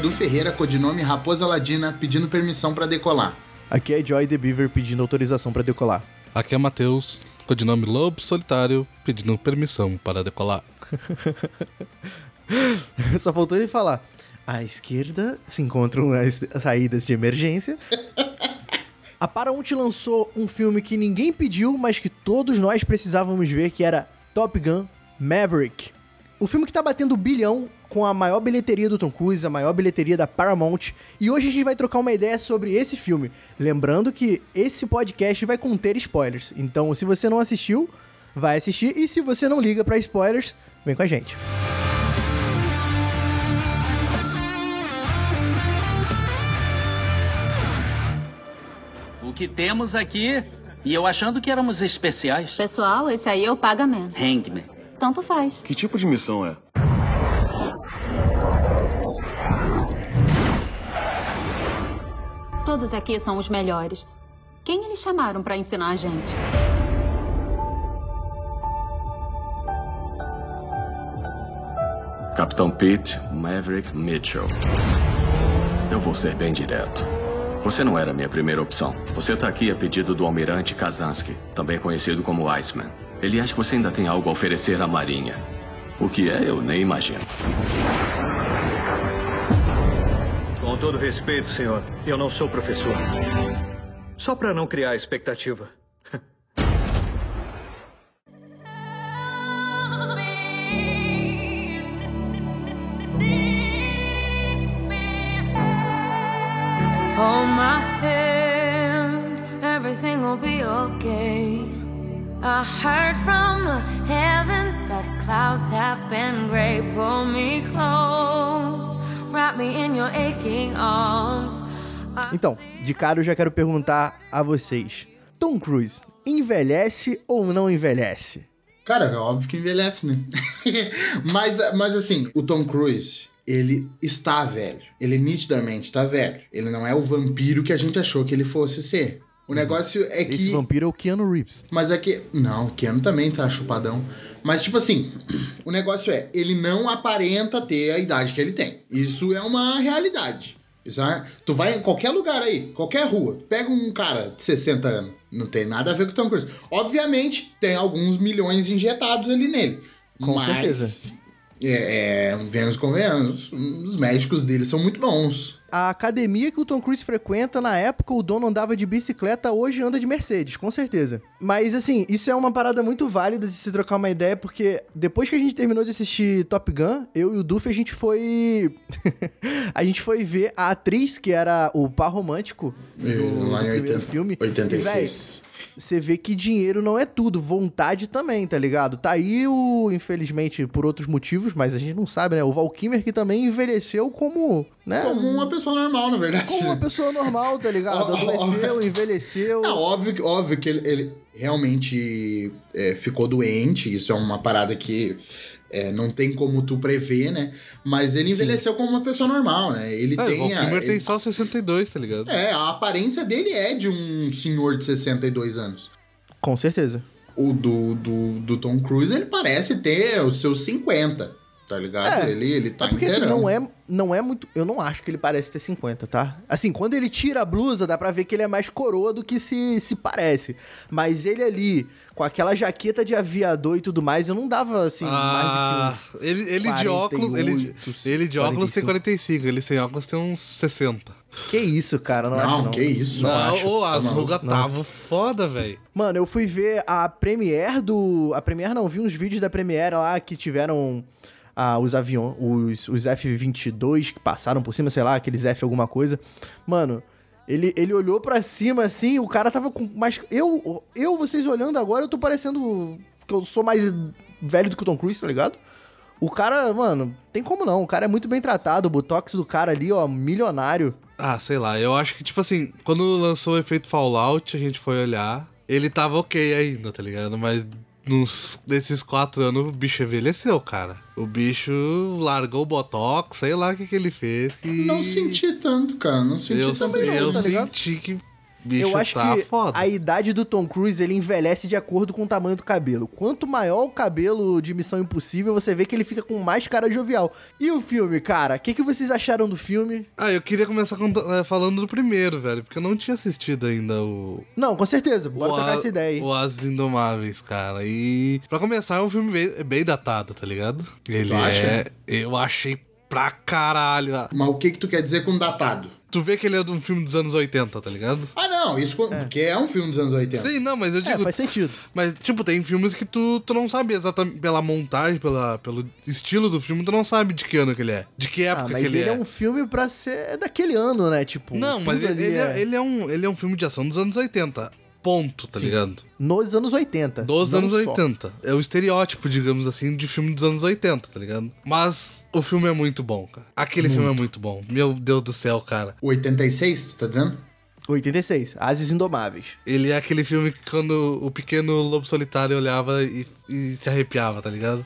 Aqui é Du Ferreira, codinome Raposa Ladina, pedindo permissão para decolar. Aqui é Joy the Beaver pedindo autorização para decolar. Aqui é Matheus, codinome Lobo Solitário, pedindo permissão para decolar. Só faltou ele falar. À esquerda se encontram as saídas de emergência. A Paramount lançou um filme que ninguém pediu, mas que todos nós precisávamos ver, que era Top Gun Maverick. O filme que tá batendo bilhão com a maior bilheteria do Tom Cruise, a maior bilheteria da Paramount. E hoje a gente vai trocar uma ideia sobre esse filme. Lembrando que esse podcast vai conter spoilers. Então, se você não assistiu, vai assistir. E se você não liga para spoilers, vem com a gente. O que temos aqui, e eu achando que éramos especiais. Pessoal, esse aí é o pagamento. Hangman. Tanto faz. Que tipo de missão é? Todos aqui são os melhores. Quem eles chamaram para ensinar a gente? Capitão Pete Maverick Mitchell. Eu vou ser bem direto. Você não era minha primeira opção. Você tá aqui a pedido do almirante Kazansky, também conhecido como Iceman. Ele acha que você ainda tem algo a oferecer à Marinha. O que é, eu nem imagino. Todo respeito, senhor, eu não sou professor. Só para não criar expectativa. Então, de cara eu já quero perguntar a vocês: Tom Cruise envelhece ou não envelhece? Cara, é óbvio que envelhece, né? mas, mas assim, o Tom Cruise, ele está velho. Ele nitidamente está velho. Ele não é o vampiro que a gente achou que ele fosse ser. O negócio é que. Esse vampiro é o Keanu Reeves. Mas é que. Não, o Keanu também tá chupadão. Mas, tipo assim, o negócio é, ele não aparenta ter a idade que ele tem. Isso é uma realidade. Isso é, tu vai em qualquer lugar aí, qualquer rua, pega um cara de 60 anos, não tem nada a ver com o Tom Cruise. Obviamente, tem alguns milhões injetados ali nele. Com mas, certeza. É, é, Vênus com Vênus, os médicos dele são muito bons. A academia que o Tom Cruise frequenta, na época o dono andava de bicicleta, hoje anda de Mercedes, com certeza. Mas assim, isso é uma parada muito válida de se trocar uma ideia, porque depois que a gente terminou de assistir Top Gun, eu e o Duff, a gente foi. a gente foi ver a atriz que era o par romântico do, lá do em primeiro 80, filme. 86. Você vê que dinheiro não é tudo, vontade também, tá ligado? Tá aí o, infelizmente, por outros motivos, mas a gente não sabe, né? O Val Kilmer que também envelheceu como, né? Como uma pessoa normal, na verdade. Como uma pessoa normal, tá ligado? Adoeceu, envelheceu. Não, óbvio, que- óbvio que ele, ele realmente é, ficou doente, isso é uma parada que é, não tem como tu prever, né? Mas ele envelheceu como uma pessoa normal, né? Ele É, o tem. a, Kilmer ele- tem só 62, tá ligado? É, a aparência dele é de um senhor de 62 anos. Com certeza. O do, do, do Tom Cruise, ele parece ter os seus 50, tá ligado? É, ele, ele tá é porque assim, não é, não é muito. Eu não acho que ele parece ter 50, tá? Assim, quando ele tira a blusa, dá pra ver que ele é mais coroa do que se, se parece. Mas ele ali, com aquela jaqueta de aviador e tudo mais, eu não dava, assim, Ah, mais do que. ele, ele de óculos, ele, 48, ele de óculos tem 45. 45, ele sem óculos tem uns 60. uns- Que isso, cara? Não, Não, acho, não. que isso. Não, Não, acho. ô, as rugas tava foda, velho. Mano, eu fui ver a Premiere do. A Premiere não, vi uns vídeos da Premiere lá que tiveram ah, os aviões, os, os F-22 que passaram por cima, sei lá, aqueles F alguma coisa. Mano, ele, ele olhou pra cima assim, o cara tava com. Mas eu, eu, vocês olhando agora, eu tô parecendo que eu sou mais velho do que o Tom Cruise, tá ligado? O cara, mano, tem como não. O cara é muito bem tratado. O botox do cara ali, ó, milionário. Ah, sei lá, eu acho que, tipo assim, quando lançou o efeito Fallout, a gente foi olhar, ele tava ok ainda, tá ligado? Mas nos, nesses quatro anos o bicho envelheceu, cara. O bicho largou o botox, sei lá o que, que ele fez. Que... Não senti tanto, cara. Não senti Eu, também, não, eu tá ligado? senti que bicho eu acho tá que foda. a idade do Tom Cruise ele envelhece de acordo com o tamanho do cabelo. Quanto maior o cabelo de Missão Impossível, você vê que ele fica com mais cara jovial. E o filme, cara? O que, que vocês acharam do filme? Ah, eu queria começar eh, falando do primeiro, velho, porque eu não tinha assistido ainda o. Não, com certeza. Bora o trocar A- essa ideia aí. O As Indomáveis, cara. E. Pra começar, é um filme bem, bem datado, tá ligado? Ele Tu acha? é. Eu achei pra caralho. Mas o que que tu quer dizer com datado? Tu vê que ele é de um filme dos anos 80, tá ligado? Ah, não, isso co- porque é um filme dos anos 80. Sim, não, mas eu É, digo. faz sentido. Mas, tipo, tem filmes que tu, tu não sabe exatamente pela montagem, pela, pelo estilo do filme, tu não sabe de que ano que ele é. De que Ah, época mas que ele, ele é. é. um filme pra ser daquele ano, né? Tipo, Não, mas ele, ele é, ele é um, ele é um filme de ação dos anos 80. Ponto, tá Sim. ligado? Nos anos 80. Dos anos só. 80. É o estereótipo, digamos assim, de filme dos anos 80, tá ligado? Mas o filme é muito bom, cara. Aquele filme é muito bom. Meu Deus do céu, cara. O 86, tu tá dizendo? 86. Ases Indomáveis. Ele é aquele filme que quando o pequeno lobo solitário olhava e, e se arrepiava, tá ligado?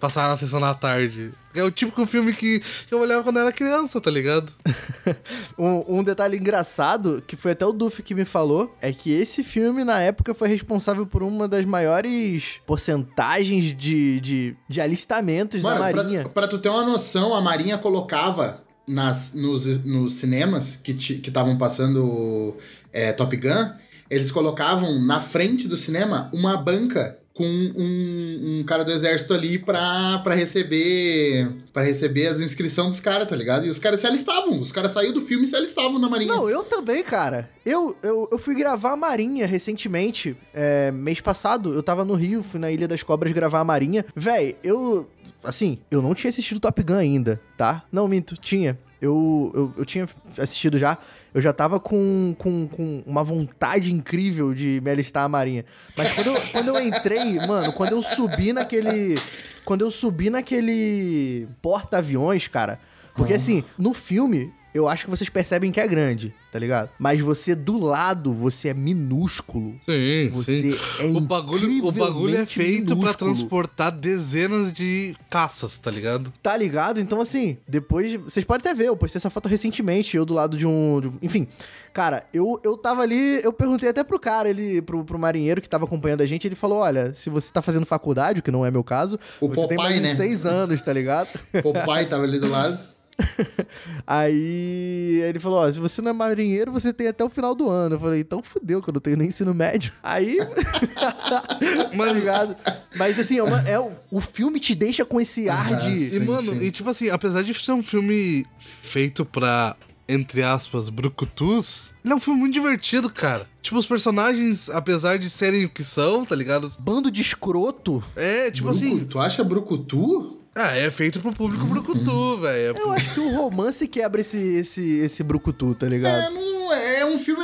Passava na sessão da tarde. É o típico filme que, que eu olhava quando era criança, tá ligado? Um, um detalhe engraçado, que foi até o Duff que me falou, é que esse filme, na época, foi responsável por uma das maiores porcentagens de, de, de alistamentos Mano, da pra- Marinha. Pra, tu ter uma noção, a Marinha colocava nas, nos, nos cinemas que estavam passando é, Top Gun, eles colocavam na frente do cinema uma banca com um, um cara do exército ali pra, pra receber para receber as inscrições dos caras, tá ligado? E os caras se alistavam, os caras saíram do filme e se alistavam na Marinha. Não, eu também, cara. Eu, eu, eu fui gravar a Marinha recentemente. é, mês passado, eu tava no Rio, fui na Ilha das Cobras gravar a Marinha. Véi, eu. Assim, eu não tinha assistido Top Gun ainda, tá? Não, minto, tinha. Eu, eu, eu tinha assistido já. Eu já tava com, com, com uma vontade incrível de me alistar à Marinha. Mas quando eu, quando eu entrei, mano, quando eu subi naquele. Quando eu subi naquele porta-aviões, cara. Porque assim, no filme, eu acho que vocês percebem que é grande, tá ligado? Mas você do lado, você é minúsculo. Sim, Você sim. é o bagulho, o bagulho é feito pra minúsculo. transportar dezenas de caças, tá ligado? Tá ligado? Então, assim, depois. Vocês podem até ver, eu postei essa foto recentemente, eu do lado de um. de um- enfim. Cara, eu, eu tava ali, eu perguntei até pro cara, ele, pro, pro marinheiro que tava acompanhando a gente, ele falou: olha, se você tá fazendo faculdade, o que não é meu caso, O você tem Popeye, mais uns né? seis anos, tá ligado? O pai tava ali do lado. Aí ele falou: Ó, se você não é marinheiro, você tem até o final do ano. Eu falei: então fudeu, que eu não tenho nem ensino médio. Aí. tá ligado? Mas assim, é uma- é um- o filme te deixa com esse ar de. E, Sim, mano, sim. e tipo assim, apesar de ser um filme feito pra, entre aspas, brucutus, ele é um filme muito divertido, cara. Tipo, os personagens, apesar de serem o que são, tá ligado? Bando de escroto. É, tipo Brucu- assim. Tu acha Brucutu? Ah, é feito pro público brucutu, velho. É Eu acho que o romance quebra esse, esse, esse brucutu, tá É, ligado? não,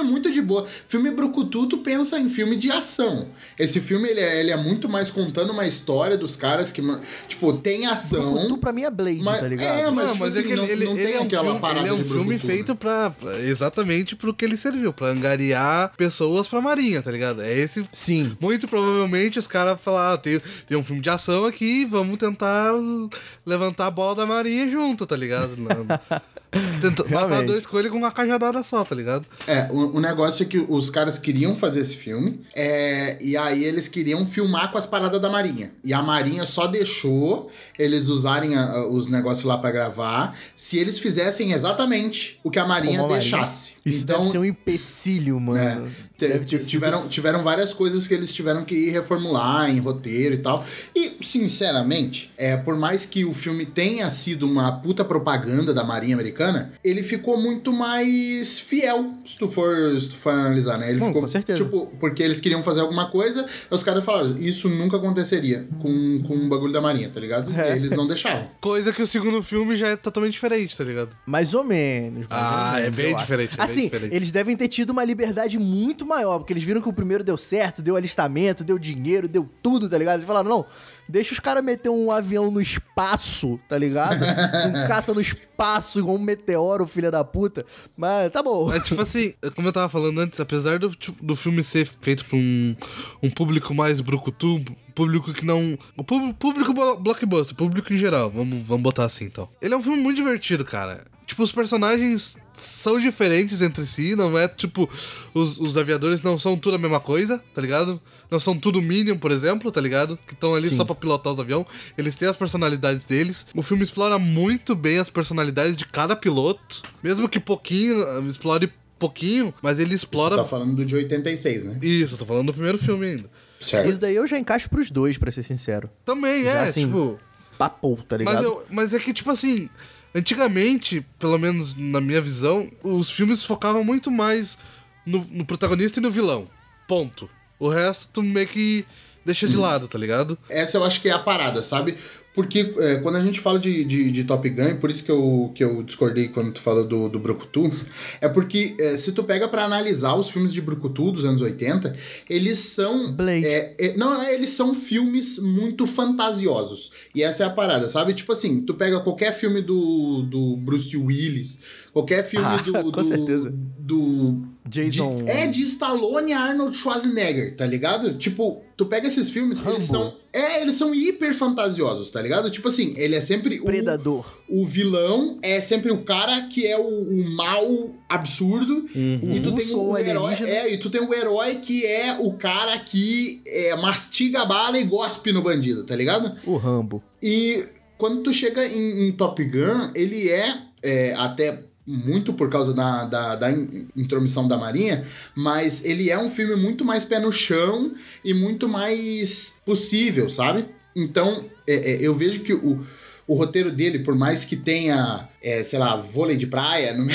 é filme muito de boa. Filme Brucutu, tu pensa em filme de ação. Esse filme, ele é, ele é muito mais contando uma história dos caras que, tipo, tem ação. Brucutu pra mim é Blade, Mas- tá ligado? é, mas, Não, tipo mas é assim, que ele, não- ele, não ele tem é um aquela filme, parada ele é um de filme brucutu, feito pra, pra- exatamente pro que ele serviu, pra angariar pessoas pra marinha, tá ligado? É esse Sim. Muito provavelmente os caras falaram, ah, tem, tem um filme de ação aqui, vamos tentar levantar a bola da Marinha junto, tá ligado? Tenta, matar dois coelhos com uma cajadada só, tá ligado? É, o, o negócio é que os caras queriam fazer esse filme, é, e aí eles queriam filmar com as paradas da Marinha. E a Marinha só deixou eles usarem a- a- os negócios lá pra gravar se eles fizessem exatamente o que a Marinha Como a Marinha. deixasse. Isso então, deve ser um empecilho, mano. É, tiveram, tiveram várias coisas que eles tiveram que reformular em roteiro e tal. E, sinceramente, é, por mais que o filme tenha sido uma puta propaganda da Marinha Americana, ele ficou muito mais fiel, se tu for, se tu for analisar, né? Ele Bom, ficou, com certeza. tipo, porque eles queriam fazer alguma coisa, os caras falaram, isso nunca aconteceria com, com o bagulho da Marinha, tá ligado? É. E eles não deixavam. Coisa que o segundo filme já é totalmente diferente, tá ligado? Mais ou menos. mais Ah, ou é menos, bem eu acho. diferente, é bem assim, diferente. eles devem ter tido uma liberdade muito maior, porque eles viram que o primeiro deu certo, deu alistamento, deu dinheiro, deu tudo, tá ligado? Eles falaram, não, deixa os caras meter um avião no espaço, tá ligado? um caça no espaço igual um meteoro, filha da puta. Mas tá bom. É tipo assim, como eu tava falando antes, apesar do, tipo, do filme ser feito pra um, um público mais brucutu, público que não. O público, público blo- blockbuster, público em geral, vamos, vamos botar assim então. Ele é um filme muito divertido, cara. Tipo, os personagens são diferentes entre si, não é tipo, os, os aviadores não são tudo a mesma coisa, tá ligado? Não são tudo Minion, por exemplo, tá ligado? Que estão ali Sim. só pra pilotar os aviões. Eles têm as personalidades deles. O filme explora muito bem as personalidades de cada piloto. Mesmo que pouquinho, explore pouquinho, mas ele explora. Você tá falando do de 86, né? Isso, eu tô falando do primeiro filme ainda. Certo. Isso daí eu já encaixo pros dois, pra ser sincero. Também, Já, é, assim, tipo. Papou, tá ligado? Mas, eu- mas é que, tipo assim, antigamente, pelo menos na minha visão, os filmes focavam muito mais no, no protagonista e no vilão. Ponto. O resto tu meio que deixa de lado, tá ligado? Essa eu acho que é a parada, sabe? Porque é, quando a gente fala de, de, de Top Gun, por isso que eu, que eu discordei quando tu falou do, do Brucutu, é porque é, se tu pega pra analisar os filmes de Brucutu dos anos 80, eles são... Blade. é, é, não, é, eles são filmes muito fantasiosos. E essa é a parada, sabe? Tipo assim, tu pega qualquer filme do, do Bruce Willis, qualquer filme Ah, do, com do, certeza. do Jason. de- é de Stallone e Arnold Schwarzenegger, tá ligado? Tipo, tu pega esses filmes, eles Rambo. são. É, eles são hiper fantasiosos, tá ligado? Tipo assim, ele é sempre. o- Predador. O, vilão é sempre o cara que é o, o mal absurdo. E tu Uhum. tem Sou o, herói. É, e tu tem o herói que é o cara que é, mastiga a bala e gospe no bandido, tá ligado? O Rambo. E quando tu chega em, em Top Gun, ele é, é, até muito por causa da, da, da in- intromissão da Marinha, mas ele é um filme muito mais pé no chão e muito mais possível, sabe? Então, é, é, eu vejo que o, o roteiro dele, por mais que tenha, é, sei lá, vôlei de praia, no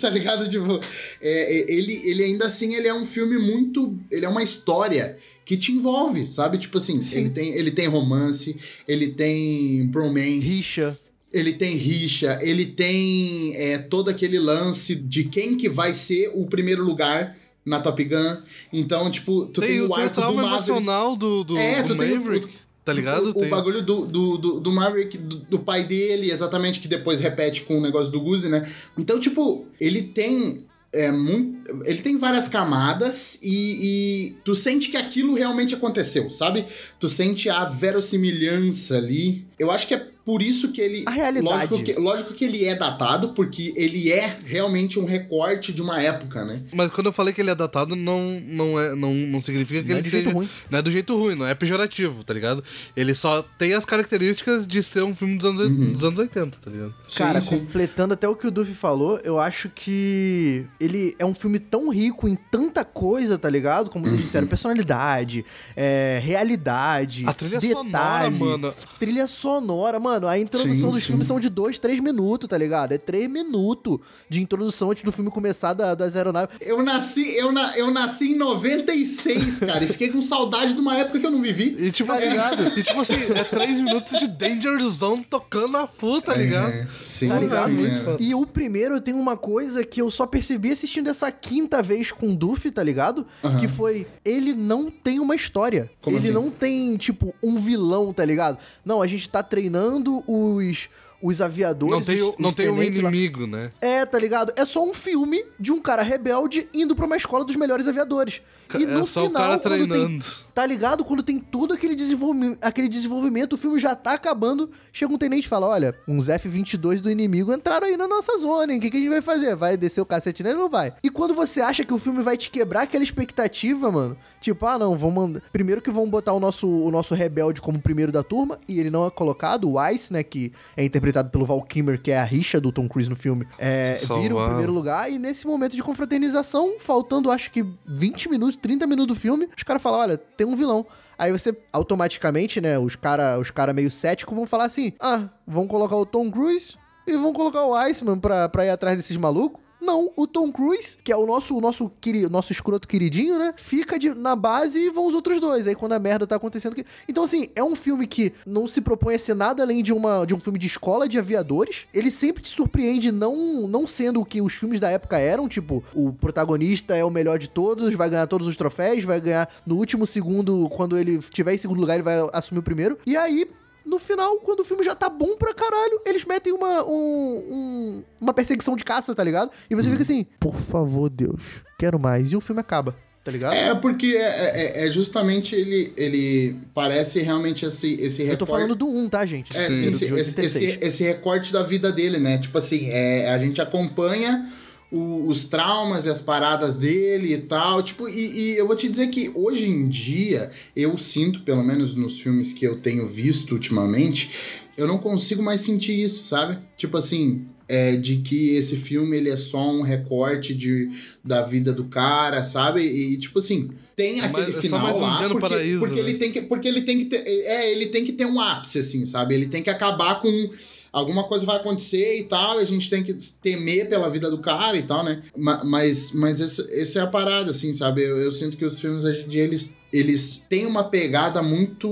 tá ligado? Tipo, é, é, ele, ele ainda assim, ele é um filme muito... Ele é uma história que te envolve, sabe? Tipo assim, Sim. ele tem, ele tem romance, ele tem bromance, Richa. Ele tem rixa, ele tem é, todo aquele lance de quem que vai ser o primeiro lugar na Top Gun. Então, tipo, tu tem, tem, o arco do trauma Maverick. emocional do, do, É, do tu tem o- Maverick, tá ligado? O, o bagulho do, do, do, do Maverick, do, do pai dele, exatamente, que depois repete com o negócio do Guzi, né? Então, tipo, ele tem. É, muito, ele tem várias camadas e, e tu sente que aquilo realmente aconteceu, sabe? Tu sente a verossimilhança ali. Eu acho que é por isso que ele. A realidade. Lógico que, lógico que ele é datado, porque ele é realmente um recorte de uma época, né? Mas quando eu falei que ele é datado, não, não, é, não, não significa que Não é ele de seja... jeito ruim. Não é do jeito ruim, não é pejorativo, tá ligado? Ele só tem as características de ser um filme dos anos, Uhum. dos anos 80, tá ligado? Cara, Sim, sim. completando até o que o Duffy falou, eu acho que ele é um filme tão rico em tanta coisa, tá ligado? Como vocês Uhum. disseram, personalidade, é, realidade, A trilha detalhe, sonora, mano. Trilha sonora, mano. A introdução Sim, dos sim. filmes são de dois, três minutos, tá ligado? É três minutos de introdução antes do filme começar da, das aeronaves. Eu nasci, eu, na, eu nasci em 96, cara, e fiquei com saudade de uma época que eu não vivi. E tipo Tá assim, ligado? e tipo assim, é três minutos de Danger Zone tocando a full, tá ligado? É, sim, Tá ligado? sim, Muito é. E o primeiro tem uma coisa que eu só percebi assistindo essa quinta vez com o Duffy, tá ligado? Aham. Que foi, ele não tem uma história. Como ele assim? não tem, tipo, um vilão, tá ligado? Não, a gente tá treinando os, os aviadores, Não tem, os, não os tem um tenentes lá. inimigo, né? É, tá ligado? É só um filme de um cara rebelde indo pra uma escola dos melhores aviadores. E no é só final, o cara quando tem treinando. Tá ligado? Quando tem todo aquele desenvolvimento, aquele desenvolvimento, o filme já tá acabando. Chega um tenente e fala: Olha, uns F-22 do inimigo entraram aí na nossa zona, hein? O que, que a gente vai fazer? Vai descer o cacete nele ou não vai? E quando você acha que o filme vai te quebrar aquela expectativa, mano, tipo, ah, não, vão mandar. Primeiro que vão botar o nosso, o nosso rebelde como primeiro da turma, e ele não é colocado, o Ice, né, que é interpretado pelo Val Kilmer, que é a rixa do Tom Cruise no filme, é, vira o primeiro lugar, e nesse momento de confraternização, faltando acho que 20 minutos, 30 minutos do filme, os caras falam: olha, tem um vilão. Aí você, automaticamente, né, os cara, os cara meio céticos vão falar assim: ah, vão colocar o Tom Cruise e vão colocar o Iceman pra, pra ir atrás desses malucos. Não, o Tom Cruise, que é o nosso, o nosso, queri, nosso escroto queridinho, né? Fica de- na base e vão os outros dois. Aí quando a merda tá acontecendo. Que... Então, assim, é um filme que não se propõe a ser nada além de, uma, de um filme de escola de aviadores. Ele sempre te surpreende, não, não sendo o que os filmes da época eram. Tipo, o protagonista é o melhor de todos, vai ganhar todos os troféus, vai ganhar no último segundo, quando ele tiver em segundo lugar, ele vai assumir o primeiro. E aí, no final, quando o filme já tá bom pra caralho, eles metem uma, um- um- uma perseguição de caça, tá ligado? E você fica assim, por favor, Deus, quero mais. E o filme acaba. tá ligado? É, porque é, é- é justamente ele, ele parece realmente esse, esse Eu tô recorte- falando do 1, tá, gente? É, sim, sim, esse, 86. esse, esse recorte da vida dele, né? Tipo assim, é, a gente acompanha o- os traumas e as paradas dele e tal. Tipo, e, e eu vou te dizer que hoje em dia, eu sinto, pelo menos nos filmes que eu tenho visto ultimamente, eu não consigo mais sentir isso, sabe? Tipo assim. É, de que esse filme ele é só um recorte de, da vida do cara, sabe? E tipo assim, tem É aquele é final mais um lá porque, paraíso, porque né? ele tem que porque ele tem que ter, é, ele tem que ter um ápice assim, sabe? Ele tem que acabar com alguma coisa vai acontecer e tal, e a gente tem que temer pela vida do cara e tal, né? Ma- Mas, mas essa, essa é a parada, assim, sabe? Eu, eu sinto que os filmes hoje em dia, eles, eles têm uma pegada muito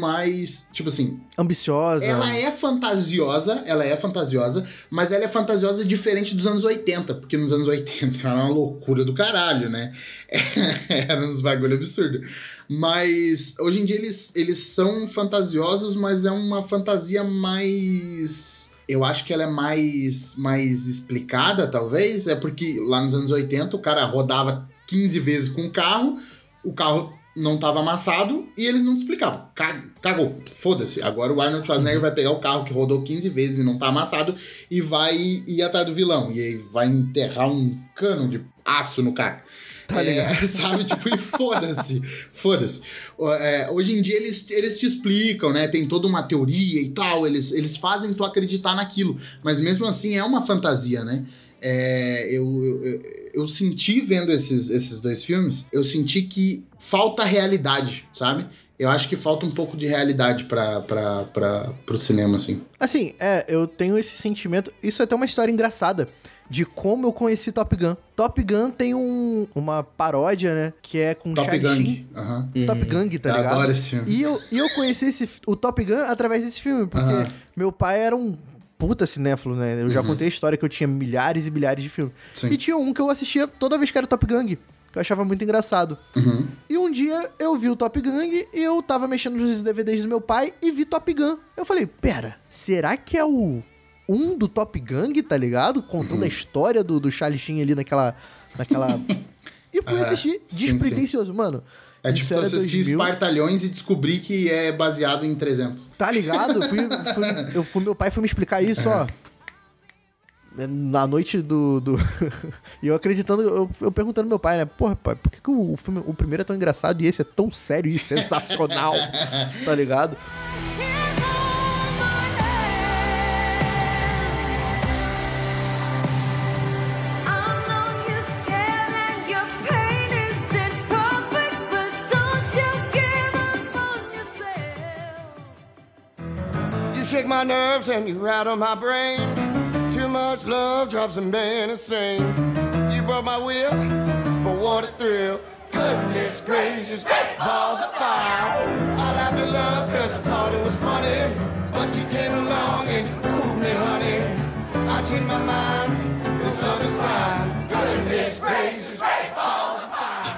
mais, tipo assim, Ambiciosa. ela é fantasiosa, ela é fantasiosa, mas ela é fantasiosa diferente dos anos 80, porque nos anos 80 era uma loucura do caralho, né? era uns bagulho absurdo. Mas hoje em dia eles, eles são fantasiosos, mas é uma fantasia mais. Eu acho que ela é mais, mais explicada, talvez. É porque lá nos anos 80 o cara rodava 15 vezes com o carro, o carro não tava amassado e eles não te explicavam. Ca- Cagou. Foda-se. Agora o Arnold Schwarzenegger vai pegar o carro que rodou 15 vezes e não tá amassado e vai ir atrás do vilão. E aí vai enterrar um cano de aço no cara. Tá É, sabe? Tipo, e foda-se. Foda-se. É, hoje em dia eles, eles te explicam, né? Tem toda uma teoria e tal. Eles, eles fazem tu acreditar naquilo. Mas mesmo assim é uma fantasia, né? É, eu, eu, eu- senti vendo esses, esses dois filmes, eu senti que falta realidade, sabe? Eu acho que falta um pouco de realidade pra, pro cinema, assim. Assim, é, eu tenho esse sentimento. Isso é até uma história engraçada de como eu conheci Top Gun. Top Gun tem um, uma paródia, né? Que é com Top Gang. Aham. Top Gang, tá Eu ligado? adoro esse filme. E eu, e eu conheci esse, o Top Gun através desse filme, porque Aham. meu pai era um puta cinéfilo, né? Eu já contei a história que eu tinha milhares e milhares de filmes. Sim. E tinha um que eu assistia toda vez que era Top Gun, que eu achava muito engraçado. Uhum. E um dia eu vi o Top Gun e eu tava mexendo nos DVDs do meu pai e vi Top Gun. Eu falei, pera, será que é o um do Top Gun, tá ligado? Contando Uhum. a história do, do Charlie Sheen ali naquela... naquela... E fui É, assistir despretensioso, mano. É tipo era assistir 2000. Espartalhões e descobrir que é baseado em 300. Tá ligado? Fui, fui- eu fui, meu pai foi me explicar isso, ó. Na noite do. do... e eu acreditando, eu, eu perguntando ao meu pai, né? Porra, pai, por que, que o filme, o primeiro é tão engraçado e esse é tão sério e sensacional? tá ligado? Shake my nerves and you rattle my brain. Too much love drives a man insane. You broke my will, but what a thrill. Goodness gracious, great balls of fire. I laughed at love cause I thought it was funny. But you came along and you proved me, honey. I changed my mind, this love is mine.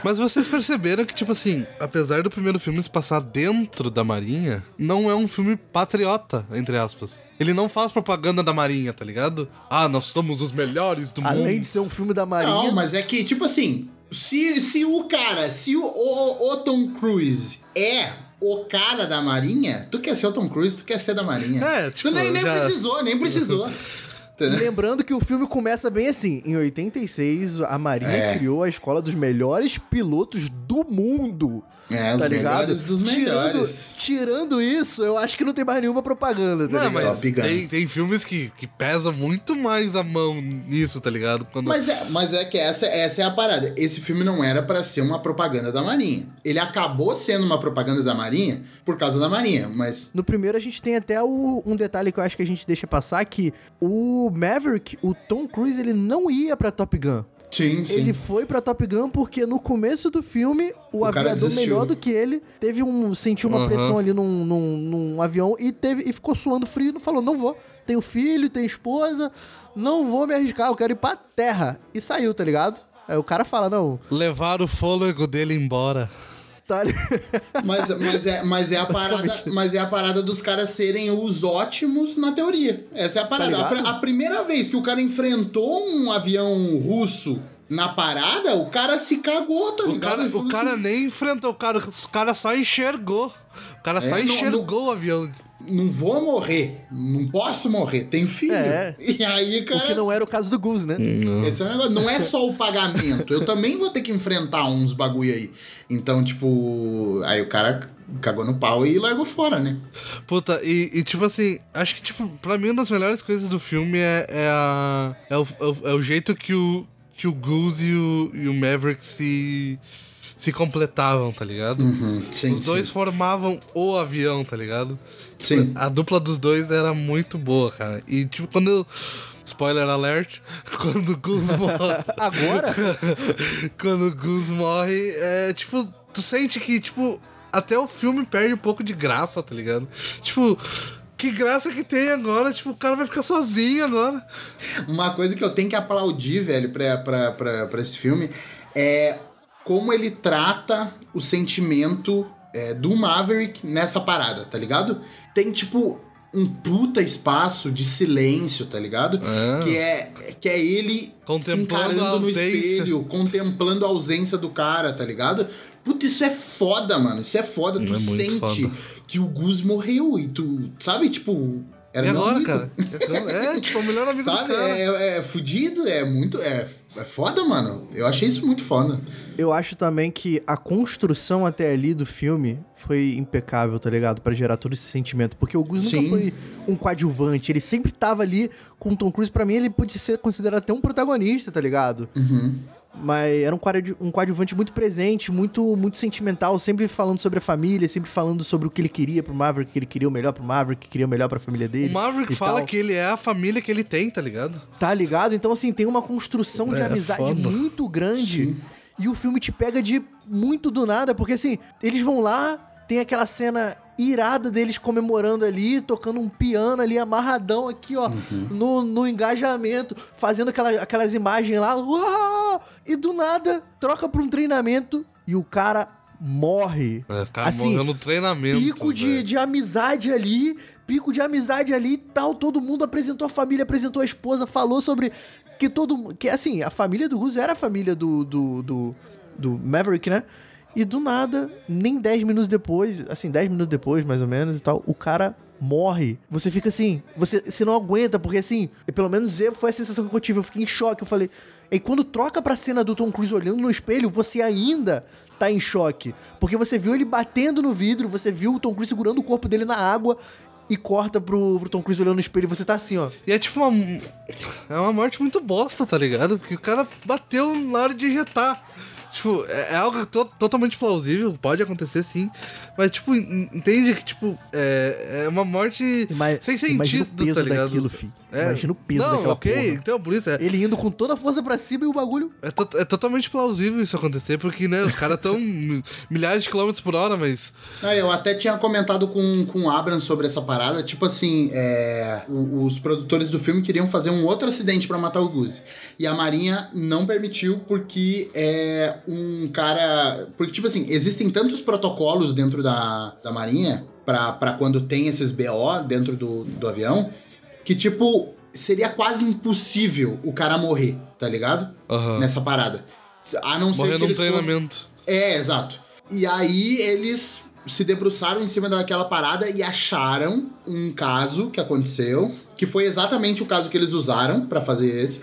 Mas vocês perceberam que, tipo assim, apesar do primeiro filme se passar dentro da Marinha, não é um filme patriota, entre aspas. Ele não faz propaganda da Marinha, tá ligado? Ah, nós somos os melhores do Além mundo. de ser um filme da Marinha. Não, mas é que, tipo assim, se, se o cara, se o, o, o Tom Cruise é o cara da Marinha, tu quer ser o Tom Cruise, tu quer ser da Marinha. É, tipo, tu nem, nem já- precisou, nem precisou. Lembrando que o filme começa bem assim. Em 86, a Marinha É. criou a escola dos melhores pilotos do mundo. É, os tá ligado? melhores dos Tirando- melhores. Tirando, isso, eu acho que não tem mais nenhuma propaganda, tá Não, ligado? mas tem, tem filmes que, que pesam muito mais a mão nisso, tá ligado? Quando... Mas é, mas é que essa, essa é a parada. Esse filme não era pra ser uma propaganda da Marinha. Ele acabou sendo uma propaganda da Marinha por causa da Marinha, mas No primeiro a gente tem até o- um detalhe que eu acho que a gente deixa passar, que o Maverick, o Tom Cruise, ele não ia pra Top Gun. Sim, sim. Ele foi pra Top Gun porque no começo do filme, o, O aviador melhor do que ele teve um sentiu uma Aham. pressão ali num, num, num avião e teve e ficou suando frio e não falou, não vou. Tenho filho, tenho esposa, não vou me arriscar, eu quero ir pra terra. E saiu, tá ligado? Aí o cara fala, não, Levar o fôlego dele embora. Tá ali. Mas, mas, é, mas, é a parada, mas é a parada dos caras serem os ótimos na teoria. Essa é a parada. a, ligado? pr- a primeira vez que o cara enfrentou um avião russo Na parada, o cara se cagou, tá O ligado? cara, Ele falou o cara assim, nem enfrentou, o cara, o cara só enxergou. O cara só É, não- enxergou o avião. Não vou morrer, não posso morrer, tenho filho. É. E aí, O cara, que não era o caso do Goose, né? esse é o negócio. Não é só o pagamento, eu também vou ter que enfrentar uns bagulho aí. Então, tipo, aí o cara cagou no pau e largou fora, né? Puta, e, e, tipo assim, acho que, tipo, pra mim uma das melhores coisas do filme é, é, a, é, o, é, o, é o jeito que o, que o Goose e o, e o Maverick se, se completavam, tá ligado? Uhum, sim, Os dois sim. formavam o avião, tá ligado? Sim. A dupla dos dois era muito boa, cara. E, tipo, quando eu. Spoiler alert, quando o Goose morre. Agora? quando o Goose morre, é tipo, tu sente que, tipo, até o filme perde um pouco de graça, tá ligado? Tipo, que graça que tem agora? Tipo, o cara vai ficar sozinho agora. Uma coisa que eu tenho que aplaudir, velho, pra, pra, pra, pra esse filme é como ele trata o sentimento é, do Maverick nessa parada, tá ligado? Tem, tipo, um puta espaço de silêncio, tá ligado? É. Que, é, que é ele se Contemplando encarando no espelho, contemplando a ausência do cara, tá ligado? Puta, isso é foda, mano. Isso é foda. Tu É sente foda. que o Gus morreu e tu, sabe, tipo... Era e agora, amigo. cara? É, tipo, o melhor amigo Sabe? do cara. É, é fudido, é muito. É, é foda, mano. Eu achei isso muito foda. Eu acho também que a construção até ali do filme foi impecável, tá ligado? Pra gerar todo esse sentimento. Porque o Gus Sim. nunca foi um coadjuvante. Ele sempre tava ali com o Tom Cruise. Pra mim, ele podia ser considerado até um protagonista, tá ligado? Uhum. Mas era um um coadjuvante muito presente, muito, muito sentimental, sempre falando sobre a família, sempre falando sobre o que ele queria pro Maverick, que ele queria o melhor pro Maverick, que queria o melhor pra família dele. O Maverick e fala tal. que ele é a família que ele tem, tá ligado? Tá ligado? Então, assim, tem uma construção de É, amizade foda. muito grande. E o filme te pega de muito do nada, porque assim, eles vão lá, tem aquela cena irada deles comemorando ali, tocando um piano ali, amarradão aqui, ó, no, no engajamento, fazendo aquela, aquelas imagens lá, uau! e do nada troca pra um treinamento e o cara morre. É, cara Assim, morreu no treinamento. Pico de, de amizade ali, pico de amizade ali e tal. Todo mundo apresentou a família, apresentou a esposa, falou sobre que todo que assim, a família do Gus era a família do, do, do, do Maverick, né? E do nada, nem 10 minutos depois, assim, 10 minutos depois, mais ou menos e tal, o cara morre. Você fica assim, você, você não aguenta, porque assim, pelo menos eu, foi a sensação que eu tive, eu fiquei em choque, eu falei. E quando troca pra cena do Tom Cruise olhando no espelho, você ainda tá em choque. Porque você viu ele batendo no vidro, você viu o Tom Cruise segurando o corpo dele na água e corta pro, pro Tom Cruise olhando no espelho e você tá assim, ó. E é tipo uma. É uma morte muito bosta, tá ligado? Porque o cara bateu na hora de injetar. Tipo, é, é algo to- totalmente plausível, pode acontecer sim. Mas, tipo, en- entende que, tipo, é, é uma morte Ima- sem sentido, imagina o peso tá ligado? daquilo, fi. É. Imagina o peso Não, daquela ok, porra. então por isso é, Ele indo com toda a força pra cima e o bagulho. é, to- é totalmente plausível isso acontecer, porque, né, os caras estão milhares de quilômetros por hora, mas. Ah, eu até tinha comentado com, com o Abrams sobre essa parada. Tipo assim, é, os produtores do filme queriam fazer um outro acidente pra matar o Guzi. E a Marinha não permitiu porque é um cara. Porque, tipo assim, existem tantos protocolos dentro da, da Marinha pra, pra quando tem esses BO dentro do, do avião que, tipo, seria quase impossível o cara morrer, tá ligado? Aham. Nessa parada. A não ser Morrendo que num eles fossem- treinamento. é, exato. E aí eles se debruçaram em cima daquela parada e acharam um caso que aconteceu, que foi exatamente o caso que eles usaram pra fazer esse.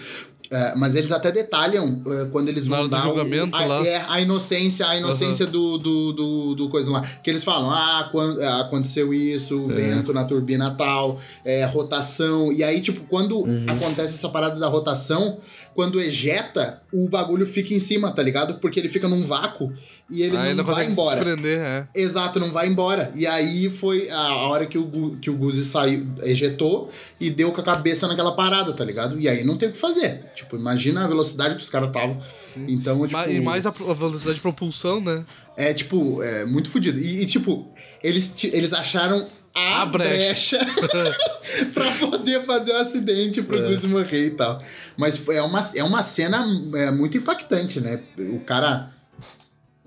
É, mas eles até detalham é, quando eles Na vão hora do dar o- julgamento a, lá. é, a inocência, a inocência do, do, do, do coisa lá. Que eles falam, ah, quan- ah, aconteceu isso, É. vento na turbina tal, é, rotação. E aí, tipo, quando Uhum. acontece essa parada da rotação, quando ejeta, o bagulho fica em cima, tá ligado? Porque ele fica num vácuo e ele Aí não, não vai embora. desprender, é. Exato, não vai embora. E aí foi a hora que o, que o Guzi saiu, ejetou e deu com a cabeça naquela parada, tá ligado? E aí não tem o que fazer. Tipo, imagina a velocidade que os caras estavam. Então, tipo. E mais a, a velocidade de propulsão, né? É, tipo, é muito fodido. E, e, tipo, eles, eles acharam a, A brecha. brecha, pra poder fazer o acidente pro É. Gus morrer e tal. Mas foi- é uma, é uma cena é, muito impactante, né? O cara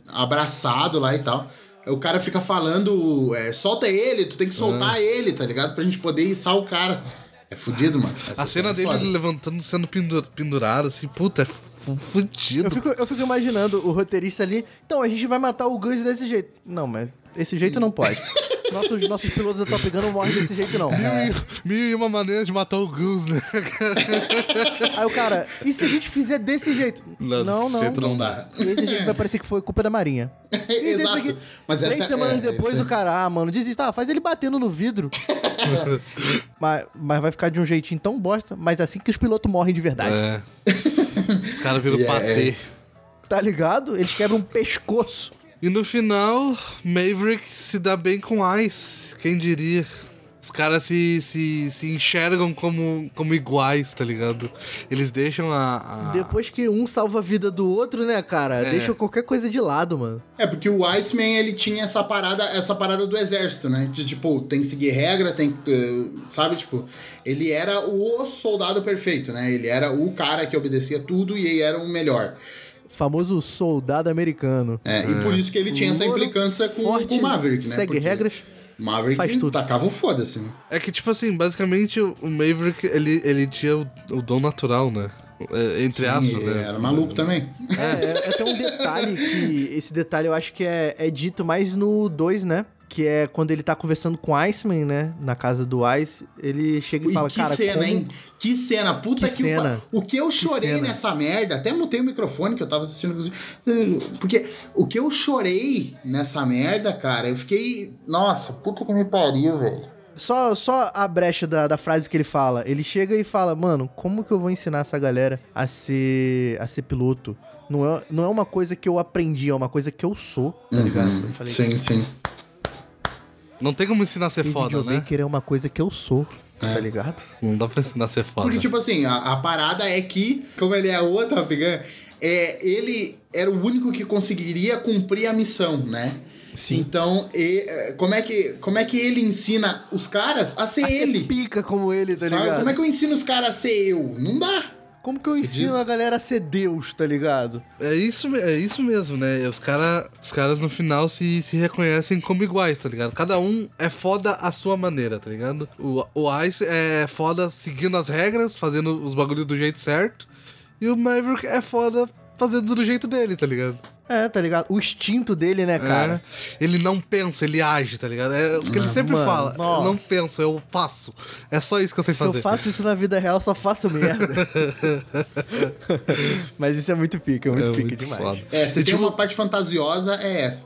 abraçado lá e tal. O cara fica falando, é, solta ele, tu tem que soltar É. ele, tá ligado? Pra gente poder içar o cara. É fudido, mano. Essa A cena é dele foda. levantando, sendo pendu- pendurado, assim, puta, é fu- fudido. Eu fico, eu fico imaginando o roteirista ali. Então, a gente vai matar o Gus desse jeito. Não, mas esse jeito não pode. Nossos, nossos pilotos da Top Gun não morrem desse jeito, não. Mil e uma maneira de matar o Gus, né? Aí o cara, e se a gente fizer desse jeito? Não, não, desse não. jeito Não dá. Esse jeito vai parecer que foi culpa da Marinha. E Exato. aqui, Mas três essa semanas é, depois esse- o cara, ah, mano, desiste. Ah, faz ele batendo no vidro. mas, mas vai ficar de um jeitinho tão bosta. Mas assim que os pilotos morrem de verdade. É. Os caras viram Yeah, patê. é. Tá ligado? Eles quebram um pescoço. E no final, Maverick se dá bem com Ice. Quem diria? Os caras se, se, se enxergam como, como iguais, tá ligado? Eles deixam a. a- Depois que um salva a vida do outro, né, cara? É. Deixa qualquer coisa de lado, mano. É, porque o Iceman, ele tinha essa parada, essa parada do exército, né? De, tipo, tem que seguir regra, tem que... eh, Sabe, tipo... Ele era o soldado perfeito, né? Ele era o cara que obedecia tudo e ele era o melhor. Famoso soldado americano. É, e por isso que ele tinha essa implicância com, forte, com o Maverick, né? Segue Porque regras. Maverick faz tudo. tacava o foda-se, né? É que, tipo assim, basicamente o Maverick, ele, ele tinha o, o dom natural, né? É, entre Sim, aspas, né? Era maluco também. É, é, é até um detalhe que. Esse detalhe eu acho que é, é dito mais no 2, né? Que é quando ele tá conversando com o Iceman, né? Na casa do Ice. Ele chega e, E fala, que cara, cena, como... hein? Que cena, puta Que que, cena. o O que eu chorei cena. nessa merda, até mutei o microfone que eu tava assistindo. Porque o que eu chorei nessa merda, cara, eu fiquei. Nossa, puta que me pariu, velho. Só, só a brecha da, da frase que ele fala. Ele chega e fala, mano, como que eu vou ensinar essa galera a ser, a ser piloto? Não é, não é uma coisa que eu aprendi, é uma coisa que eu sou, tá ligado? Eu falei, Sim, sim. Não tem como ensinar a ser esse foda, né? videomaker é uma coisa que eu sou, tá ligado? Não dá pra ensinar a ser foda. Porque, tipo assim, a, a parada é que, como ele é o Top Gun, é, ele era o único que conseguiria cumprir a missão, né? Sim. Então, e, é, como, é que, como é que ele ensina os caras a ser A ser ele? pica como ele, tá sabe? ligado? Como é que eu ensino os caras a ser eu? Não dá. Como que eu ensino a galera a ser Deus, tá ligado? É isso, é isso mesmo, né? Os, cara, os caras no final se, se reconhecem como iguais, tá ligado? Cada um é foda à sua maneira, tá ligado? O, o Ice é foda seguindo as regras, fazendo os bagulhos do jeito certo. E o Maverick é foda fazendo do jeito dele, tá ligado? É, tá ligado? O instinto dele, né, cara? É, ele não pensa, ele age, tá ligado? É o que ele sempre Mano, fala. Eu não nossa. penso, eu faço. É só isso que eu sei Se fazer. eu faço isso na vida real, só faço merda. Mas isso é muito pica, é muito É pica muito demais. foda. É, se E, tem tipo, uma parte fantasiosa, é essa.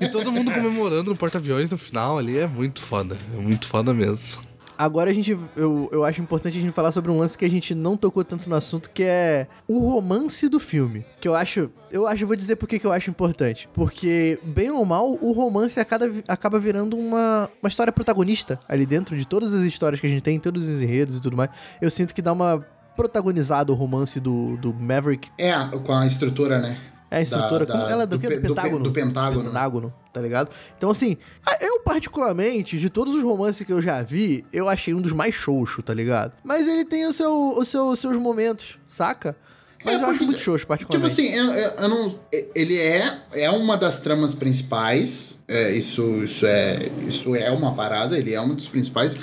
E todo mundo comemorando no porta-aviões no final ali é muito foda. É muito foda mesmo. Agora a gente, eu, eu acho importante a gente falar sobre um lance que a gente não tocou tanto no assunto, que é o romance do filme. Que eu acho, eu acho, vou dizer por que eu acho importante. Porque, bem ou mal, o romance acaba, acaba virando uma, uma história protagonista ali dentro de todas as histórias que a gente tem, todos os enredos e tudo mais. Eu sinto que dá uma protagonizada o romance do, do Maverick. É, com a estrutura, né? É a instrutora, Da- como da- ela é do, do Do do pe- Pentágono. do Pentágono, né? Pentágono, tá ligado? Então, assim, eu particularmente, de todos os romances que eu já vi, eu achei um dos mais xoxo, tá ligado? Mas ele tem o seu, o seu, os seus momentos, saca? Mas É, eu acho muito xoxo, Tipo particularmente. assim, eu, eu- eu não. Ele é, é uma das tramas principais. é, isso, isso, é, isso é uma parada, ele é um dos principais.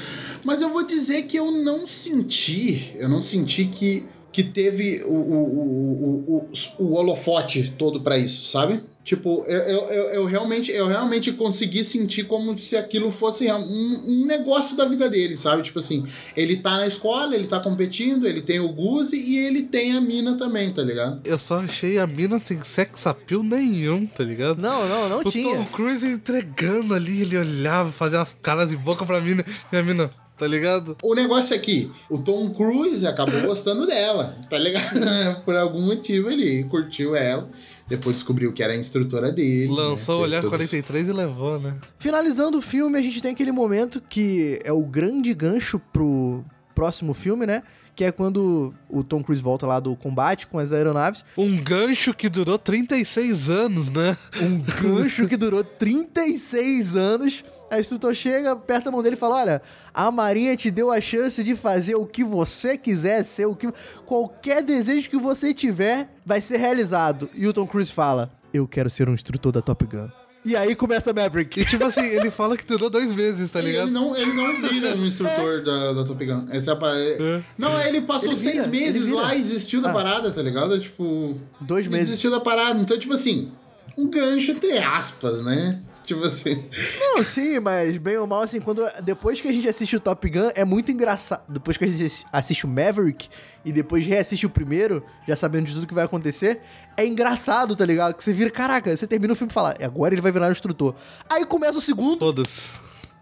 Mas eu vou dizer que eu não senti. Eu não senti que, que teve o, o, o, o, o, o holofote todo pra isso, sabe? Tipo, eu, eu, eu, eu realmente, eu realmente consegui sentir como se aquilo fosse um, um negócio da vida dele, sabe? Tipo assim, ele tá na escola, ele tá competindo, ele tem o Guzi e ele tem a mina também, tá ligado? Eu só achei a mina sem sex appeal nenhum, tá ligado? Não, não, não o tinha. Tom Cruise entregando ali, ele olhava, fazia umas caras e boca pra mina, e a mina, tá ligado? O negócio é que o Tom Cruise acabou gostando dela, tá ligado? Por algum motivo ele curtiu ela. Depois descobriu que era a instrutora dele. Lançou o né? olhar Todos- 43 e levou, né? Finalizando o filme, a gente tem aquele momento que é o grande gancho pro próximo filme, né? Que é quando o Tom Cruise volta lá do combate com as aeronaves. Um gancho que durou 36 anos, né? Um gancho que durou 36 anos. A instrutor chega, aperta a mão dele e fala: Olha, a Marinha te deu a chance de fazer o que você quiser ser, o que. Qualquer desejo que você tiver vai ser realizado. E o Tom Cruise fala: Eu quero ser um instrutor da Top Gun. E aí começa Maverick. E tipo assim, ele fala que durou dois meses, tá ligado? ele não, ele não vira um instrutor da, da Top Gun. Essa é a parada. Não, ele passou Ele seis vira, meses ele vira. lá e desistiu da Ah. parada, tá ligado? Tipo. Dois meses. desistiu da parada. Então, tipo assim, um gancho entre aspas, né? Tipo assim. Não, sim, mas bem ou mal, assim, quando. Depois que a gente assiste o Top Gun, é muito engraçado. Depois que a gente assi- assiste o Maverick e depois reassiste o primeiro, já sabendo de tudo que vai acontecer, é engraçado, tá ligado? Que você vira, caraca, você termina o filme e fala, agora ele vai virar um instrutor. Aí começa o segundo, Foda-se.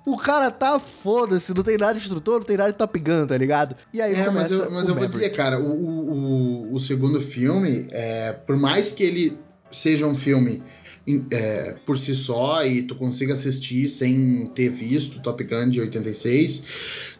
o cara tá foda-se, não tem nada de instrutor, não tem nada de Top Gun, tá ligado? E aí É, começa mas eu, mas o eu vou dizer, cara, o, o, o, o segundo filme, é, por mais que ele seja um filme é, por si só e tu consiga assistir sem ter visto Top Gun de 86,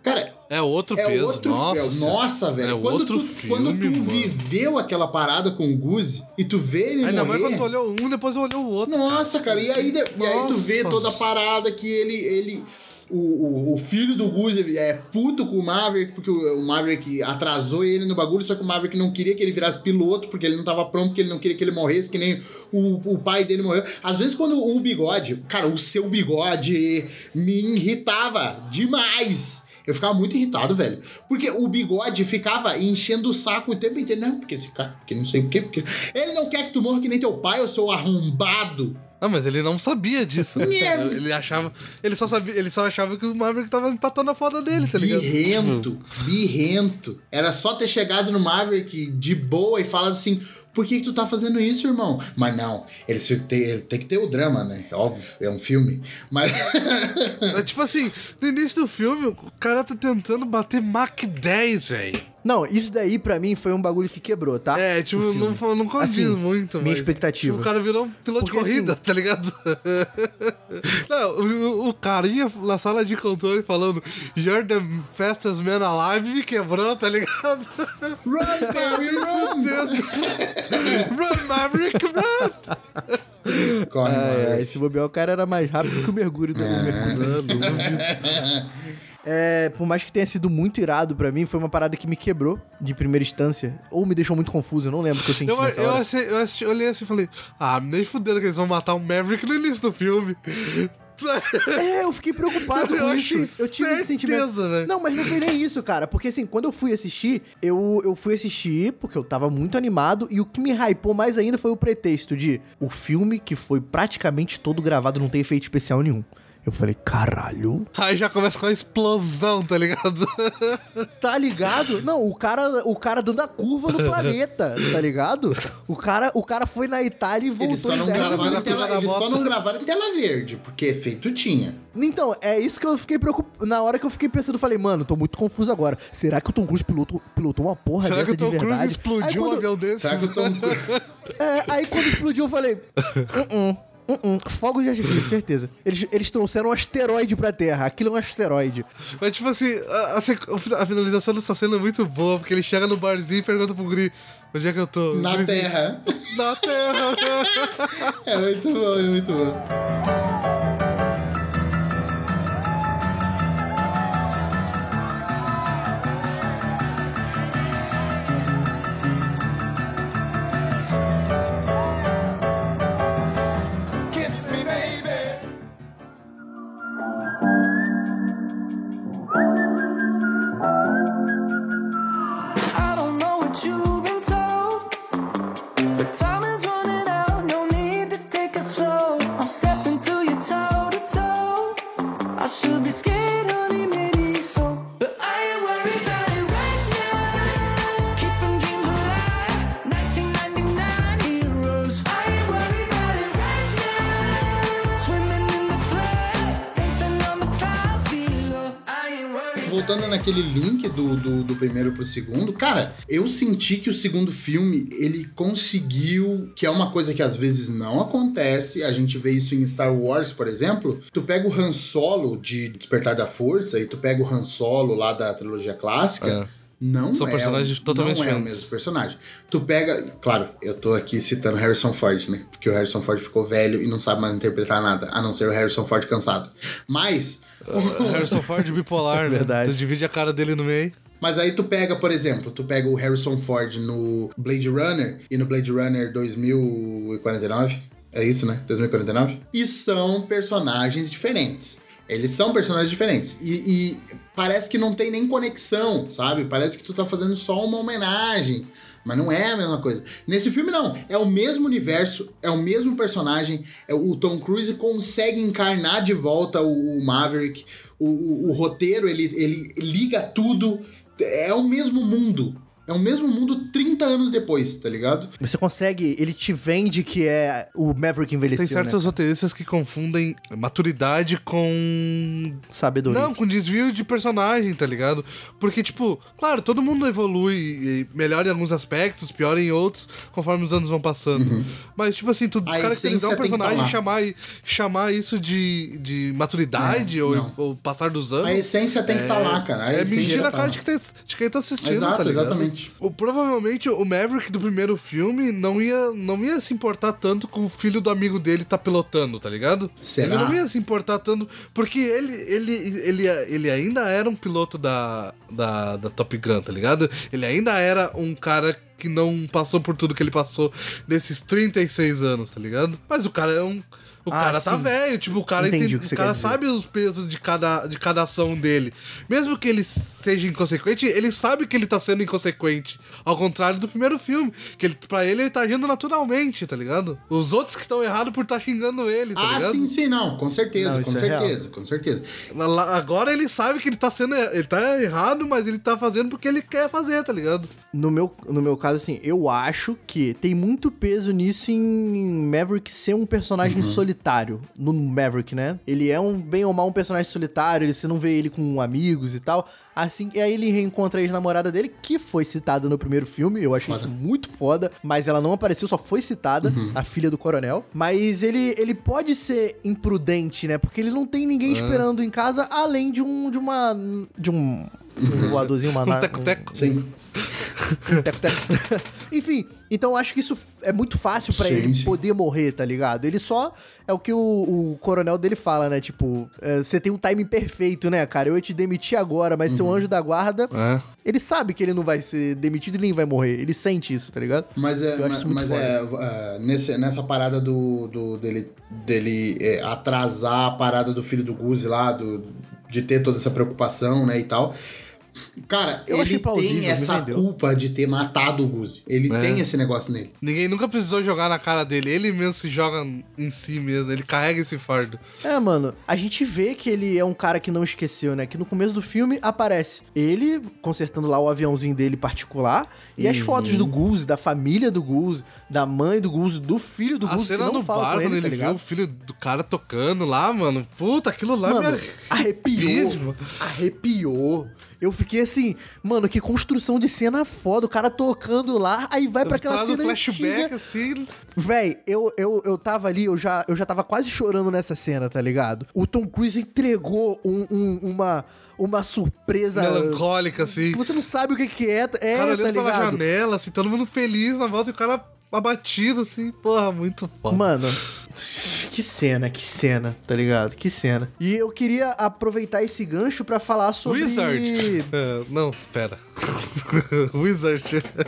cara, É outro é peso. outro nossa, é, nossa, velho. É quando, outro tu, filme, quando tu mano. viveu aquela parada com o Guzi e tu vê ele Ainda mais morrer... quando tu olhou um, depois olhou o outro. Nossa, cara, e aí, e aí tu vê toda a parada que ele. ele o, o, o filho do Guzi é puto com o Maverick, porque o, o Maverick atrasou ele no bagulho, só que o Maverick não queria que ele virasse piloto, porque ele não tava pronto, porque ele não queria que ele morresse, que nem o, o pai dele morreu. Às vezes, quando o bigode, cara, o seu bigode me irritava demais. Eu ficava muito irritado, velho. Porque o bigode ficava enchendo o saco o tempo inteiro. Não, porque esse cara, porque não sei o quê, porque. Ele não quer que tu morra que nem teu pai, eu sou arrombado. Ah, mas ele não sabia disso. né? Meu- ele achava. Ele só sabia. Ele só achava que o Maverick tava empatando a foda dele, tá ligado? Birrento, birrento. Era só ter chegado no Maverick de boa e falado assim: por que, que tu tá fazendo isso, irmão? Mas não, ele, tem, ele tem que ter o drama, né? Óbvio, é um filme. Mas. É tipo assim, no início do filme, o cara tá tentando bater Mach 10, velho. Não, isso daí pra mim foi um bagulho que quebrou, tá? É, tipo, não, não condiz Assim, muito, minha mas, expectativa. tipo, o cara virou um piloto Porque, de corrida, assim- tá ligado? não, o, o carinha na sala de controle falando You're the fastest man alive me quebrou, tá ligado? run, Barry, run! run, Maverick, run! Corre, É, Maverick. esse bobear, o cara era mais rápido que o Mercúrio do Mercúrio. É, por mais que tenha sido muito irado pra mim, foi uma parada que me quebrou de primeira instância. Ou me deixou muito confuso, eu não lembro o que eu senti Eu, nessa eu, hora. assisti- eu assisti- eu olhei assim e falei, ah, nem fudendo que eles vão matar o Maverick no início do filme. É, eu fiquei preocupado Eu com isso. Eu tive esse certeza, sentimento. velho. Não, mas não foi nem isso, cara. Porque assim, quando eu fui assistir, eu, eu fui assistir porque eu tava muito animado. E o que me hypou mais ainda foi o pretexto de o filme que foi praticamente todo gravado, não tem efeito especial nenhum. Eu falei, caralho, Aí já começa com a explosão, tá ligado? tá ligado? Não, o cara, o cara dando a curva no planeta, tá ligado? O cara, o cara foi na Itália e voltou Eles só, não gravaram em tela, eles só não gravaram em tela verde, porque efeito tinha. Então, é isso que eu fiquei preocupado. Na hora que eu fiquei pensando, eu falei, mano, tô muito confuso agora. Será que o Tom Cruise pilotou, pilotou uma porra Será que dessa o Tom de Cruise verdade? explodiu aí, um quando, avião desse? Será que o Tom Cruise. é, aí quando explodiu, eu falei, uh-uh, uh-uh, fogo de artifício, certeza. Eles, eles trouxeram um asteroide pra Terra. Aquilo é um asteroide. Mas, tipo assim, a, a a finalização dessa cena é muito boa, porque ele chega no barzinho e pergunta pro Guri, onde é que eu tô? Na Terra. Na Terra. É muito bom, é muito bom. Naquele link do, do, do primeiro pro segundo, cara, eu senti que o segundo filme, ele conseguiu, que é uma coisa que às vezes não acontece, a gente vê isso em Star Wars, por exemplo, tu pega o Han Solo de Despertar da Força e tu pega o Han Solo lá da trilogia clássica, É. não São é, personagens o- totalmente não é o diferentes. mesmo personagem. Tu pega, claro, eu tô aqui citando Harrison Ford, né? Porque o Harrison Ford ficou velho e não sabe mais interpretar nada, a não ser o Harrison Ford cansado. Mas Harrison Ford bipolar, né? Verdade. Tu divide a cara dele no meio. Mas aí tu pega, por exemplo, tu pega o Harrison Ford no Blade Runner e no Blade Runner 2049, É isso, né? 2049? E são personagens diferentes. Eles são personagens diferentes. E, e parece que não tem nem conexão, sabe? Parece que tu tá fazendo só uma homenagem. Mas não é a mesma coisa. Nesse filme, não. É o mesmo universo, é o mesmo personagem. É, o Tom Cruise consegue encarnar de volta o, o Maverick. O, o- o roteiro, ele, ele liga tudo. É o mesmo mundo. É o mesmo mundo 30 anos depois, tá ligado? Você consegue, ele te vende que é o Maverick envelhecido, Tem certos roteiristas que confundem maturidade com. né? Sabedoria. Não, com desvio de personagem, tá ligado? Porque, tipo, claro, todo mundo evolui e melhora em alguns aspectos, piora em outros, conforme os anos vão passando. Mas, tipo assim, tu A descaracterizar um essência tem que tá personagem e chamar, e chamar isso de, de maturidade É, ou, não. ou passar dos anos. A essência tem que estar lá, cara. A É essência mentir na tá cara lá. de, que tá- de quem tá assistindo, Exato, tá ligado? exatamente. O, provavelmente o Maverick do primeiro filme não ia, não ia se importar tanto com o filho do amigo dele tá pilotando, tá ligado? Será? Ele não ia se importar tanto, porque ele, ele, ele, ele ainda era um piloto da, da, da Top Gun, tá ligado? Ele ainda era um cara que não passou por tudo que ele passou nesses 36 anos, tá ligado? Mas o cara é um. O Ah, cara tá sim. velho, tipo, o cara, Entendi entende, o que você o cara quer dizer. sabe os pesos de cada, de cada ação dele. Mesmo que ele seja inconsequente, ele sabe que ele tá sendo inconsequente. Ao contrário do primeiro filme, que ele, pra ele ele tá agindo naturalmente, tá ligado? Os outros que estão errados por estar xingando ele, tá Ah, ligado? sim, sim, não. Com certeza, Não, com isso é real. certeza, com certeza. Agora ele sabe que ele tá sendo. Ele tá errado, mas ele tá fazendo porque ele quer fazer, tá ligado? No meu, no meu caso, assim, eu acho que tem muito peso nisso em Maverick ser um personagem Uhum. solitário. No Maverick, né? Ele é um, bem ou mal, um personagem solitário, ele, você não vê ele com amigos e tal. Assim, e aí ele reencontra a ex-namorada dele, que foi citada no primeiro filme. Eu achei Foda. isso muito foda, mas ela não apareceu, só foi citada, Uhum. a filha do coronel. Mas ele, ele pode ser imprudente, né? Porque ele não tem ninguém esperando em casa, além de um. de uma. de um. de um voadorzinho, uma Um teco-teco. Sim. Enfim, então acho que isso é muito fácil pra Sim, ele sim. poder morrer, tá ligado? Ele só. É o que o, o coronel dele fala, né? Tipo, é, você tem um timing perfeito, né, cara? Eu ia te demitir agora, mas Uhum. seu anjo da guarda, É. ele sabe que ele não vai ser demitido e nem vai morrer. Ele sente isso, tá ligado? Mas, é, mas, mas é, é, nesse, nessa parada do, do- dele, dele é, atrasar a parada do filho do Guzi lá, do, de ter toda essa preocupação, né, e tal. Cara, Eu achei ele plausível, tem essa culpa de ter matado o Guzi. Ele É. tem esse negócio nele. Ninguém nunca precisou jogar na cara dele. Ele mesmo se joga em si mesmo. Ele carrega esse fardo. É, mano, a gente vê que ele é um cara que não esqueceu, né? Que no começo do filme aparece ele consertando lá o aviãozinho dele particular e Uhum. as fotos do Goose, da família do Goose, da mãe do Goose, do filho do a Goose, que cena não no fala bar, com ele, ele tá viu ligado? o filho do cara tocando lá, mano. Puta, aquilo lá Mano, me arrepiou. Arrepiou. Eu fiquei assim, mano, que construção de cena foda. O cara tocando lá, aí vai pra aquela um cena flashback antiga. assim. Véi, eu, eu, eu tava ali, eu já, eu já tava quase chorando nessa cena, tá ligado? O Tom Cruise entregou um- um- uma, uma surpresa. Melancólica, assim. você não sabe o que, que é. É, cara tá olhando pela ligado? janela, assim, todo mundo feliz na volta e o cara abatido, assim. Porra, muito foda. Mano, que cena, que cena, tá ligado? Que cena. E eu queria aproveitar esse gancho pra falar sobre. Wizard. É, não, pera. Wizard.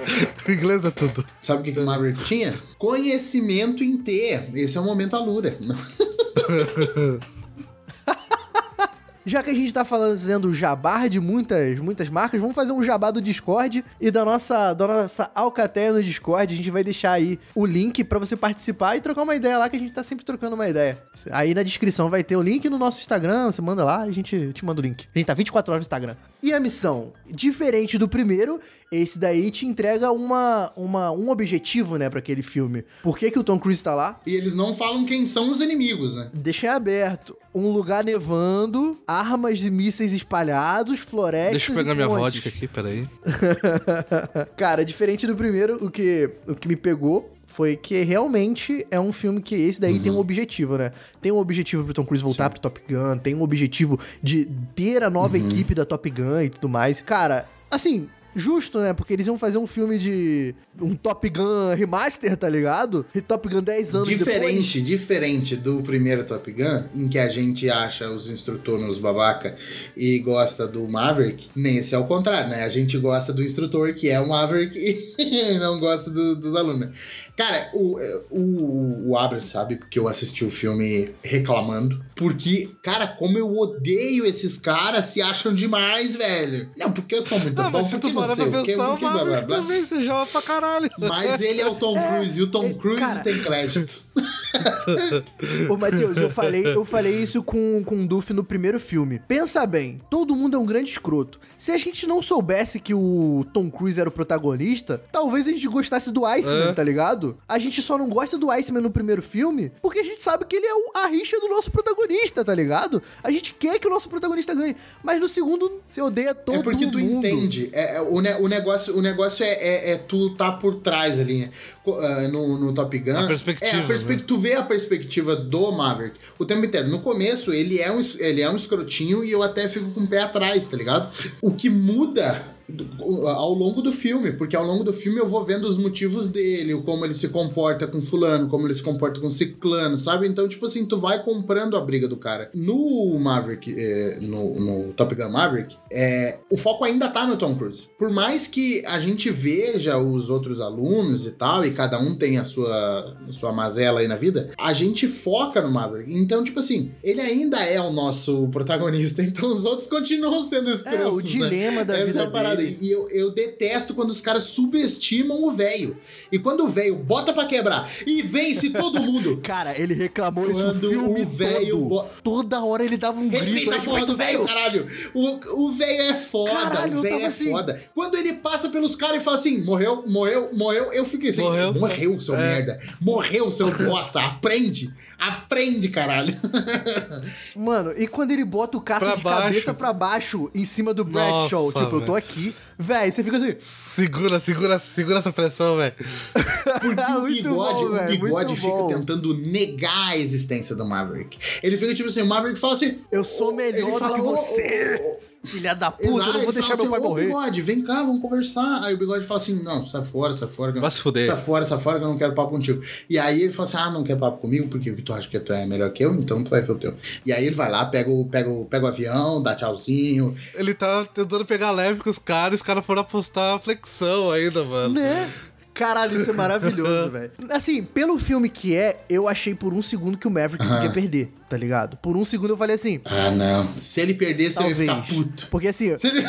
inglês é tudo. Sabe o que, que o Maverick tinha? Conhecimento em ter. Esse é o momento Alura. Já que a gente tá fazendo jabá de muitas, muitas marcas, vamos fazer um jabá do Discord e da nossa, da nossa Alcateia no Discord. A gente vai deixar aí o link pra você participar e trocar uma ideia lá, que a gente tá sempre trocando uma ideia. Aí na descrição vai ter o link no nosso Instagram, você manda lá a gente te manda o link. A gente tá 24 horas no Instagram. E a missão, diferente do primeiro, esse daí te entrega uma, uma, um objetivo, né, pra aquele filme. Por que, que o Tom Cruise tá lá? E eles não falam quem são os inimigos, né? Deixa em aberto. Um lugar nevando, armas e mísseis espalhados, florestas. Deixa eu pegar e minha vodka aqui, peraí. Cara, diferente do primeiro, o que, o que me pegou foi que realmente é um filme que esse daí tem um objetivo, né? Tem um objetivo pro Tom Cruise voltar pro Top Gun, tem um objetivo de ter a nova equipe da Top Gun e tudo mais. Cara, assim, justo, né? Porque eles iam fazer um filme de um Top Gun remaster, tá ligado? E Top Gun 10 anos depois. Diferente, diferente do primeiro Top Gun, em que a gente acha os instrutores babaca e gosta do Maverick, nesse é o contrário, né? A gente gosta do instrutor, que é o Maverick, e não gosta do- dos alunos. Cara, o, o, o Abrams sabe porque eu assisti o filme reclamando. Porque, cara, como eu odeio esses caras, se acham demais, velho. Não, porque eu sou muito Não, bom, porque tu parar você, pra porque, o blá, blá, blá. também se joga pra caralho. Mas ele é o Tom Cruise e o Tom é, Cruise cara, tem crédito. Ô, Matheus, eu falei, eu falei isso com, com o Duff no primeiro filme. Pensa bem, todo mundo é um grande escroto. Se a gente não soubesse que o Tom Cruise era o protagonista, talvez a gente gostasse do Iceman, É. tá ligado? A gente só não gosta do Iceman no primeiro filme porque a gente sabe que ele é o- a rixa do nosso protagonista, tá ligado? A gente quer que o nosso protagonista ganhe. Mas no segundo, você odeia todo é mundo. porque tu entende. É, é, o, ne- o negócio, o negócio é, é- é tu tá por trás ali, né? Ah, no, no Top Gun. A perspectiva, É, a perspe- né? Tu vê a perspectiva do Maverick o tempo inteiro. No começo, ele é, um, ele é um escrotinho e eu até fico com o pé atrás, tá ligado? O que muda do- ao longo do filme, porque ao longo do filme eu vou vendo os motivos dele, como ele se comporta com fulano, como ele se comporta com ciclano, sabe? Então, tipo assim, tu vai comprando a briga do cara. No Maverick, é, no, no Top Gun Maverick, é, o foco ainda tá no Tom Cruise. Por mais que a gente veja os outros alunos e tal, e cada um tem a sua, a sua mazela aí na vida, a gente foca no Maverick. Então, tipo assim, ele ainda é o nosso protagonista, então os outros continuam sendo escrotos, É, o né? dilema da Essa vida é a parada. dele. E eu, eu detesto quando os caras subestimam o velho. E quando o velho bota pra quebrar e vence todo mundo. Cara, ele reclamou isso o Quando filme o velho todo. bo- Toda hora ele dava um grito. Respeita a porra "Respeita do velho, caralho. O, o velho é foda, Caralho, o velho é assim. foda. Quando ele passa pelos caras e fala assim, morreu, morreu, morreu, eu fiquei assim, Morreu. morreu, seu É. merda. Morreu, seu bosta. Aprende. Aprende, caralho. Mano, e quando ele bota o caça Pra de baixo. cabeça pra baixo em cima do Bradshaw, tipo, eu tô velho. Véi, você fica assim. Segura, segura, segura essa pressão, velho. Porque o Muito bigode, bom, o bigode fica bom. tentando negar a existência do Maverick. Ele fica tipo assim, o Maverick fala assim... Eu sou melhor ele do fala, que "Ô, você. ô, ô, Filha da puta, eu Exato, não vou ele deixar fala meu pai assim, "Ô, morrer. Bigode, vem cá, vamos conversar. Aí o Bigode fala assim, não, sai fora, sai fora. eu- Vai se fuder. Sai fora, sai fora, que eu não quero papo contigo. E aí ele fala assim, ah, não quer papo comigo, porque tu acha que tu é melhor que eu, então tu vai ver o teu. E aí ele vai lá, pega o, pega o, pega o avião, dá tchauzinho. Ele tá tentando pegar leve com os caras e os caras foram apostar a flexão ainda, mano. Né? Caralho, isso é maravilhoso, velho. Assim, pelo filme que é, eu achei por um segundo que o Maverick Aham. podia perder, tá ligado? Por um segundo eu falei assim, Ah, não. Se ele perdesse, eu ia talvez. ficar puto. Porque assim, Se ele...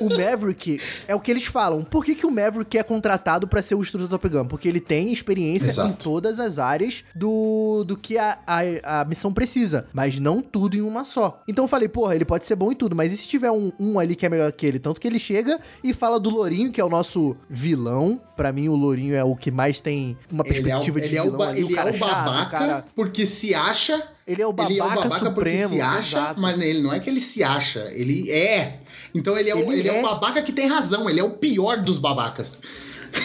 o Maverick é o que eles falam. Por que, que o Maverick é contratado pra ser o instrutor do Top Gun? Porque ele tem experiência Exato. em todas as áreas do, do que a, a, a missão precisa, mas não tudo em uma só. Então eu falei, porra, ele pode ser bom em tudo, mas e se tiver um, um ali que é melhor que ele? Tanto que ele chega e fala do Lourinho, que é o nosso vilão. Pra mim, o Lourinho é o que mais tem uma Ele é o, perspectiva ele de é o, vilão ali, ele é cara o chato, babaca cara... porque se acha. Ele é o babaca, ele é o babaca supremo. porque se acha, exato. mas ele não é que ele se acha, ele é. Então ele é, o, Ele ele é. é. o babaca que tem razão, ele é o pior dos babacas.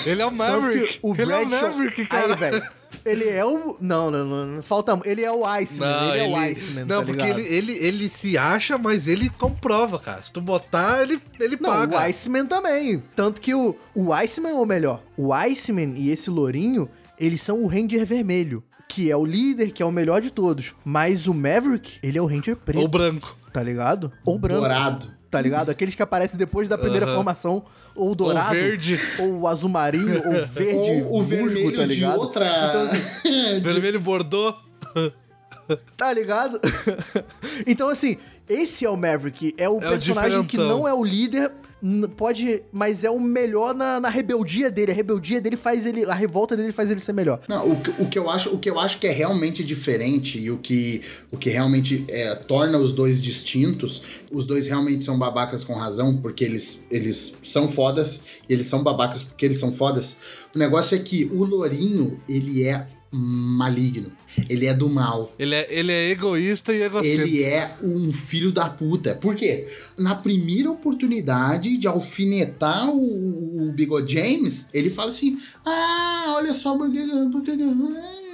Ele é o Maverick. o ele é o Bradshaw... Maverick, cara. Aí, velho. Ele é o. Não, não, não, não. Falta. Ele é o Iceman. ele, é o Iceman. Não, tá porque ele, ele, ele se acha, mas ele comprova, cara. Se tu botar, ele, ele Não, paga. o Iceman também. Tanto que o, o Iceman, ou melhor, o Iceman e esse Lourinho, eles são o Ranger Vermelho. Que é o líder, que é o melhor de todos. Mas o Maverick, ele é o Ranger Preto. Ou branco. Tá ligado? Ou branco. Dourado. Tá ligado? Aqueles que aparecem depois da primeira formação. Ou dourado. verde. Ou o azul marinho. ou verde. Ou o musgo, vermelho tá de ligado? outra. Então, assim, Vermelho bordô. Tá ligado? então, assim, esse é o Maverick. É o É o personagem que diferentão. não é o líder, pode. Mas é o melhor na, na rebeldia dele. A rebeldia dele faz ele. A revolta dele faz ele ser melhor. Não, o, que- o que eu acho, o que eu acho que é realmente diferente e o que, o que realmente é, torna os dois distintos, os dois realmente são babacas com razão, porque eles, eles são fodas e eles são babacas porque eles são fodas. O negócio é que o Lourinho, ele é maligno. Ele é do mal. Ele é, ele é egoísta e egocêntrico. Ele é um filho da puta. Por quê? Na primeira oportunidade de alfinetar o, o Bigode James, ele fala assim: Ah, olha só por que. Por que,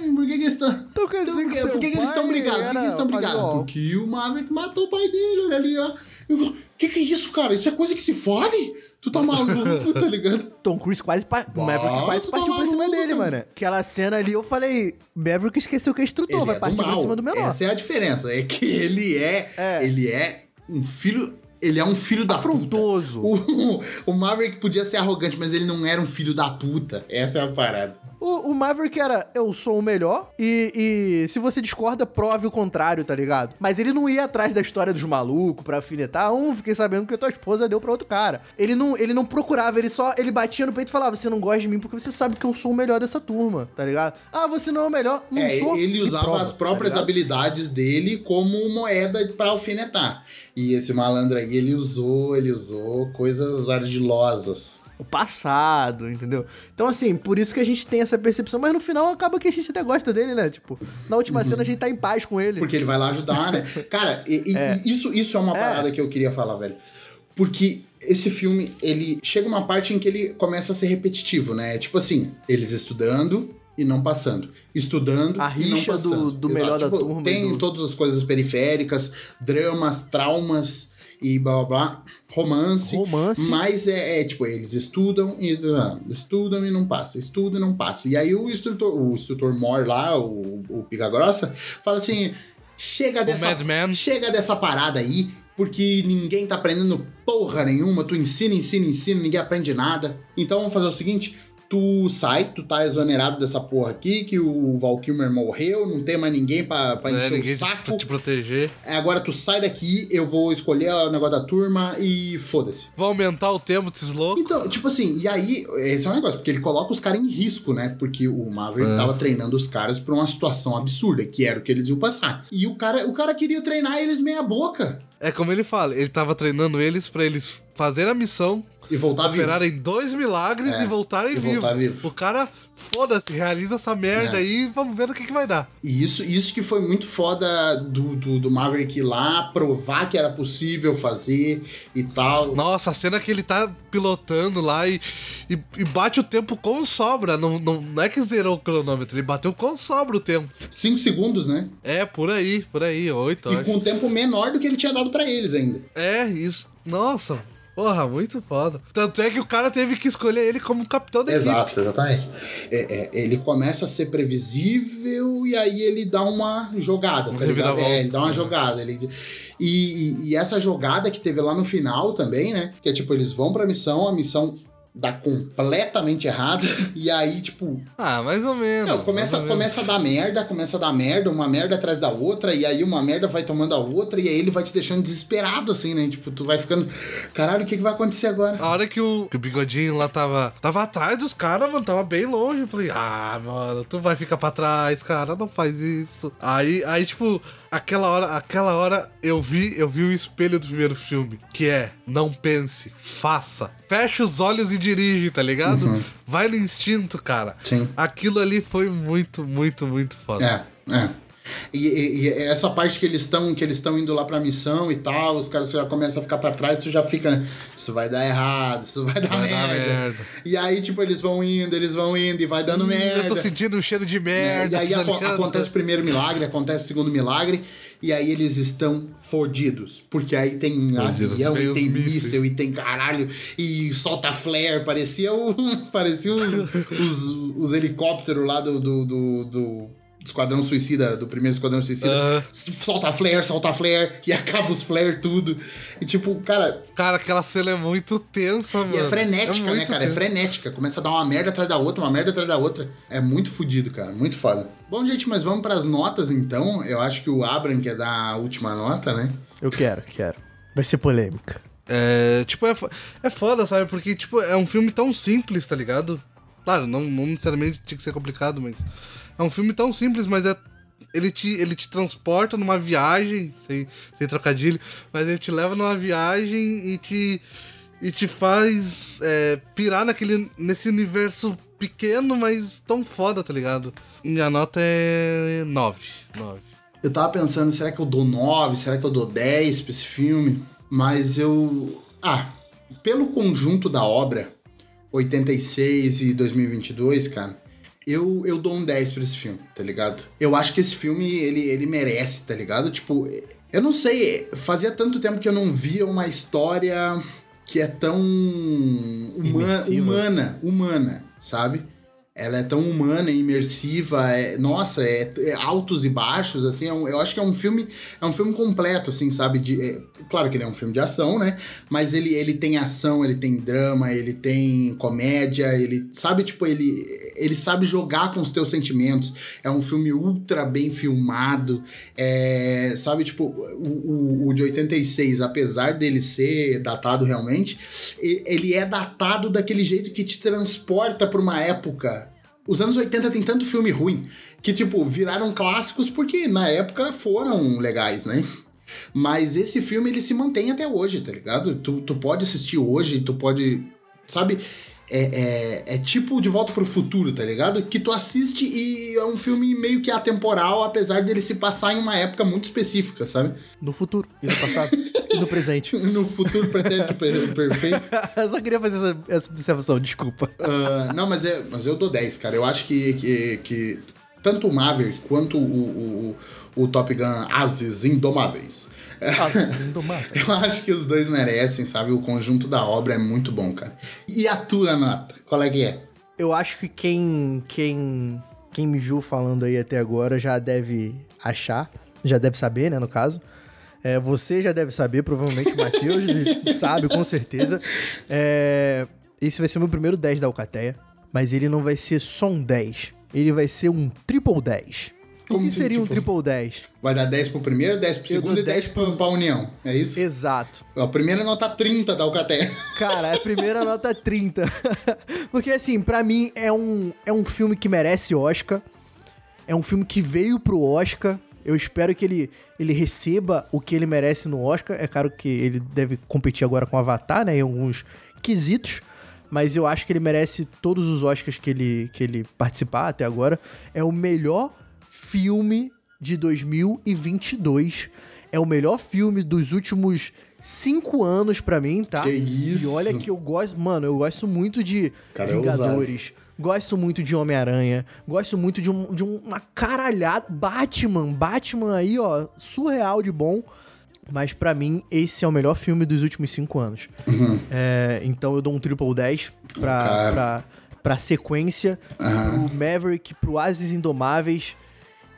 hum, por que, que eles estão. Então quer dizer que por seu que, que eles estão brigados? Por que, que eles estão brigados? Porque o Maverick matou o pai dele, olha ali, ó. Eu que que é isso, cara? Isso é coisa que se fale? Tu tá maluco, tá ligado? Tom Cruise quase. Pa... O Maverick quase tá partiu pra cima maluco, dele, cara. mano. Aquela cena ali, eu falei. Maverick esqueceu que é instrutor, Ele vai é partir pra cima do menor. Essa é a diferença. É que ele é, É. Ele é um filho. Ele é um filho da Afrontoso. puta. O, o Maverick podia ser arrogante, mas ele não era um filho da puta. Essa é a parada. O, o Maverick era, eu sou o melhor, e, e se você discorda, prove o contrário, tá ligado? Mas ele não ia atrás da história dos malucos pra alfinetar. Um, fiquei sabendo que tua esposa deu pra outro cara. Ele não, ele não procurava, ele só, ele batia no peito e falava, você não gosta de mim porque você sabe que eu sou o melhor dessa turma, tá ligado? Ah, você não é o melhor, não É, sou. ele usava prova, as próprias tá habilidades dele como moeda pra alfinetar. E esse malandro aí, ele usou, ele usou coisas ardilosas. O passado, entendeu? Então, assim, por isso que a gente tem essa percepção, mas no final acaba que a gente até gosta dele, né? Tipo, na última cena a gente tá em paz com ele. Porque ele vai lá ajudar, né? Cara, e- É. e isso, isso é uma É. parada que eu queria falar, velho. Porque esse filme, ele chega uma parte em que ele começa a ser repetitivo, né? Tipo assim, eles estudando e não passando. Estudando A e não rixa do- passando. do melhor da Tipo, turma e Tem do- todas as coisas periféricas, dramas, traumas e blá blá blá. Romance. Romance. Mas é, é, tipo, eles estudam e ah, estudam e não passa, estudam e não passa. E aí o instrutor, o instrutor Moore lá, o, o Pica Grossa, fala assim: chega dessa, chega dessa parada aí, porque ninguém tá aprendendo porra nenhuma, tu ensina, ensina, ensina, ninguém aprende nada. Então vamos fazer o seguinte. Tu sai, tu tá exonerado dessa porra aqui, que o Val Kilmer morreu, não tem mais ninguém pra, pra É, encher ninguém o saco. pra te proteger. Agora tu sai daqui, eu vou escolher o negócio da turma e foda-se. Vou aumentar o tempo desses loucos. Então, tipo assim, e aí, esse é um negócio, porque ele coloca os caras em risco, né? Porque o Maverick É. tava treinando os caras pra uma situação absurda, que era o que eles iam passar. E o cara, o cara queria treinar eles meia boca É como ele fala, ele tava treinando eles pra eles fazerem a missão, e voltar vivo. operarem dois milagres É, e voltarem e voltar vivo. O cara, foda-se, realiza essa merda É. aí e vamos ver o que, que vai dar. E isso, isso que foi muito foda do, do, do Maverick ir lá, provar que era possível fazer e tal. Nossa, a cena que ele tá pilotando lá e, e, e bate o tempo com sobra. Não, não, não é que zerou o cronômetro, ele bateu com sobra o tempo. Cinco segundos, né? É, por aí, por aí, oito, E acho. com um tempo menor do que ele tinha dado pra eles ainda. É, isso. Nossa, porra, muito foda. Tanto é que o cara teve que escolher ele como capitão da equipe. Exato, exatamente. É, é, ele começa a ser previsível e aí ele dá uma jogada, Um tá ligado? reviravolta. É, ele dá uma jogada. Ele... E, e- e essa jogada que teve lá no final também, né? Que é tipo, eles vão pra missão, a missão dá completamente errada, e aí, tipo, Ah, mais ou menos. não, começa, ou menos. começa a dar merda, começa a dar merda, uma merda atrás da outra, e aí uma merda vai tomando a outra, e aí ele vai te deixando desesperado, assim, né? Tipo, tu vai ficando, caralho, o que, que vai acontecer agora? A hora que o, que o bigodinho lá tava, tava atrás dos caras, mano, tava bem longe. Eu falei, ah, mano, tu vai ficar pra trás, cara, não faz isso. Aí, aí tipo, aquela hora, aquela hora eu vi, eu vi o espelho do primeiro filme, que é, não pense, faça. Fecha os olhos e dirige, tá ligado? Vai no instinto, cara. Uhum. Sim. Aquilo ali foi muito, muito, muito foda. É, é. E, e- e essa parte que eles estão que eles estão indo lá pra missão e tal, os caras já começam a ficar pra trás, tu já fica, né, isso vai dar errado, isso vai dar, Vai dar merda. merda. E aí, tipo, eles vão indo, eles vão indo e vai dando Hum, merda. Eu tô sentindo um cheiro de merda. E aí tá aco- ligado? acontece o primeiro milagre, acontece o segundo milagre, e aí eles estão fodidos. Porque aí tem Fodido. avião, Tem e tem mísseis. míssel, e tem caralho, e solta flare. Parecia, o, parecia os, os, os helicópteros lá do, do, do, do Esquadrão Suicida, do primeiro Esquadrão Suicida. Aham. Solta flare, solta flare, e acaba os flare tudo. E tipo, cara, Cara, aquela cena é muito tensa, mano. e é frenética, né, muito cara? É tensa. frenética. Começa a dar uma merda atrás da outra, uma merda atrás da outra. É muito fodido, cara. Muito foda. Bom, gente, mas vamos pras notas, então. Eu acho que o Abram quer dar a última nota, né? Eu quero, quero. Vai ser polêmica. É, tipo, é, é foda, sabe? Porque, tipo, é um filme tão simples, tá ligado? Claro, não, não necessariamente tinha que ser complicado, mas... É um filme tão simples, mas é... Ele te, ele te transporta numa viagem, sem, sem trocadilho, mas ele te leva numa viagem e te... E te faz é, pirar naquele, nesse universo pequeno, mas tão foda, tá ligado? Minha nota é 9. 9. Eu tava pensando, será que eu dou 9? Será que eu dou 10 pra esse filme? Mas eu. Ah, pelo conjunto da obra, 86 e 2022, cara, eu, eu dou um 10 pra esse filme, tá ligado? Eu acho que esse filme, ele, ele merece, tá ligado? Tipo, eu não sei, fazia tanto tempo que eu não via uma história que é tão uma- humana, humana, sabe? Ela é tão humana e imersiva, é, nossa, é, é altos e baixos, assim, é um- eu acho que é um filme, é um filme completo, assim, sabe? De, é, claro que ele é um filme de ação, né? Mas ele, ele tem ação, ele tem drama, ele tem comédia, ele sabe, tipo, ele, ele sabe jogar com os teus sentimentos. É um filme ultra bem filmado, é, sabe, tipo, o, o, o de 86, apesar dele ser datado realmente, ele é datado daquele jeito que te transporta pra uma época. Os anos 80 tem tanto filme ruim que, tipo, viraram clássicos porque na época foram legais, né? Mas esse filme ele se mantém até hoje, tá ligado? Tu, tu pode assistir hoje, tu pode. Sabe? É, é, é tipo De Volta pro Futuro, tá ligado? Que tu assiste e é um filme meio que atemporal, apesar dele se passar em uma época muito específica, sabe? No futuro, e no passado, e no presente. No futuro pretérito per- perfeito. Eu só queria fazer essa, essa observação, desculpa. Ah, não, mas, é, mas eu dou 10, cara. Eu acho que, que, que tanto o Maverick quanto o, o, o Top Gun Ases Indomáveis. Eu acho que os dois merecem, sabe? O conjunto da obra é muito bom, cara. E a tua nota? Qual é que é? Eu acho que quem, quem, quem me viu falando aí até agora já deve achar, já deve saber, né, no caso. É, você já deve saber, provavelmente o Matheus sabe, com certeza. É, esse vai ser o meu primeiro 10 da Alcateia, mas ele não vai ser só um 10. Ele vai ser um triple 10. O Como que assim, seria um tipo? triple 10? Vai dar 10 pro primeiro, 10 pro segundo e 10 10 pra, pra União. É isso? Exato. A primeira é nota 30 da Alcateia. Cara, a primeira nota é 30. Porque, assim, pra mim é um, é um filme que merece Oscar. É um filme que veio pro Oscar. Eu espero que ele, ele receba o que ele merece no Oscar. É claro que ele deve competir agora com Avatar, né? Em alguns quesitos. Mas eu acho que ele merece todos os Oscars que ele, que ele participar até agora. É o melhor filme de 2022. É o melhor filme dos últimos cinco anos pra mim, tá? Que isso? E olha que eu gosto, mano, eu gosto muito de Cara, é Vingadores. Gosto muito de Homem-Aranha. Gosto muito de, um- de uma caralhada. Batman. Batman aí, ó, surreal de bom. Mas pra mim, esse é o melhor filme dos últimos cinco anos. É, então eu dou um triple 10 pra, pra, pra sequência. Aham. O Maverick pro Ases Indomáveis.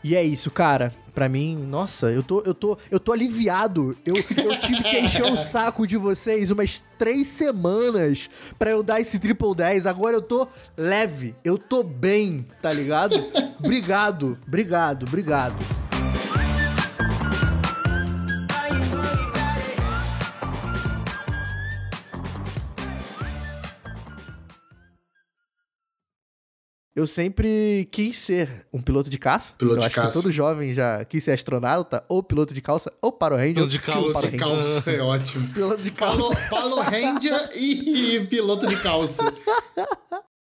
E é isso, cara. Pra mim, nossa, eu tô, eu tô, eu tô aliviado. Eu, eu tive que encher o saco de vocês umas três semanas pra eu dar esse triple 10. Agora eu tô leve, eu tô bem, tá ligado? Obrigado, obrigado, obrigado. Eu sempre quis ser um piloto de caça. Piloto eu de acho caça. que todo jovem já quis ser astronauta, ou piloto de calça, ou Power Ranger. Piloto de calça. Ranger. calça, é ótimo. Piloto de calça. Paulo, Paulo Ranger e piloto de calça.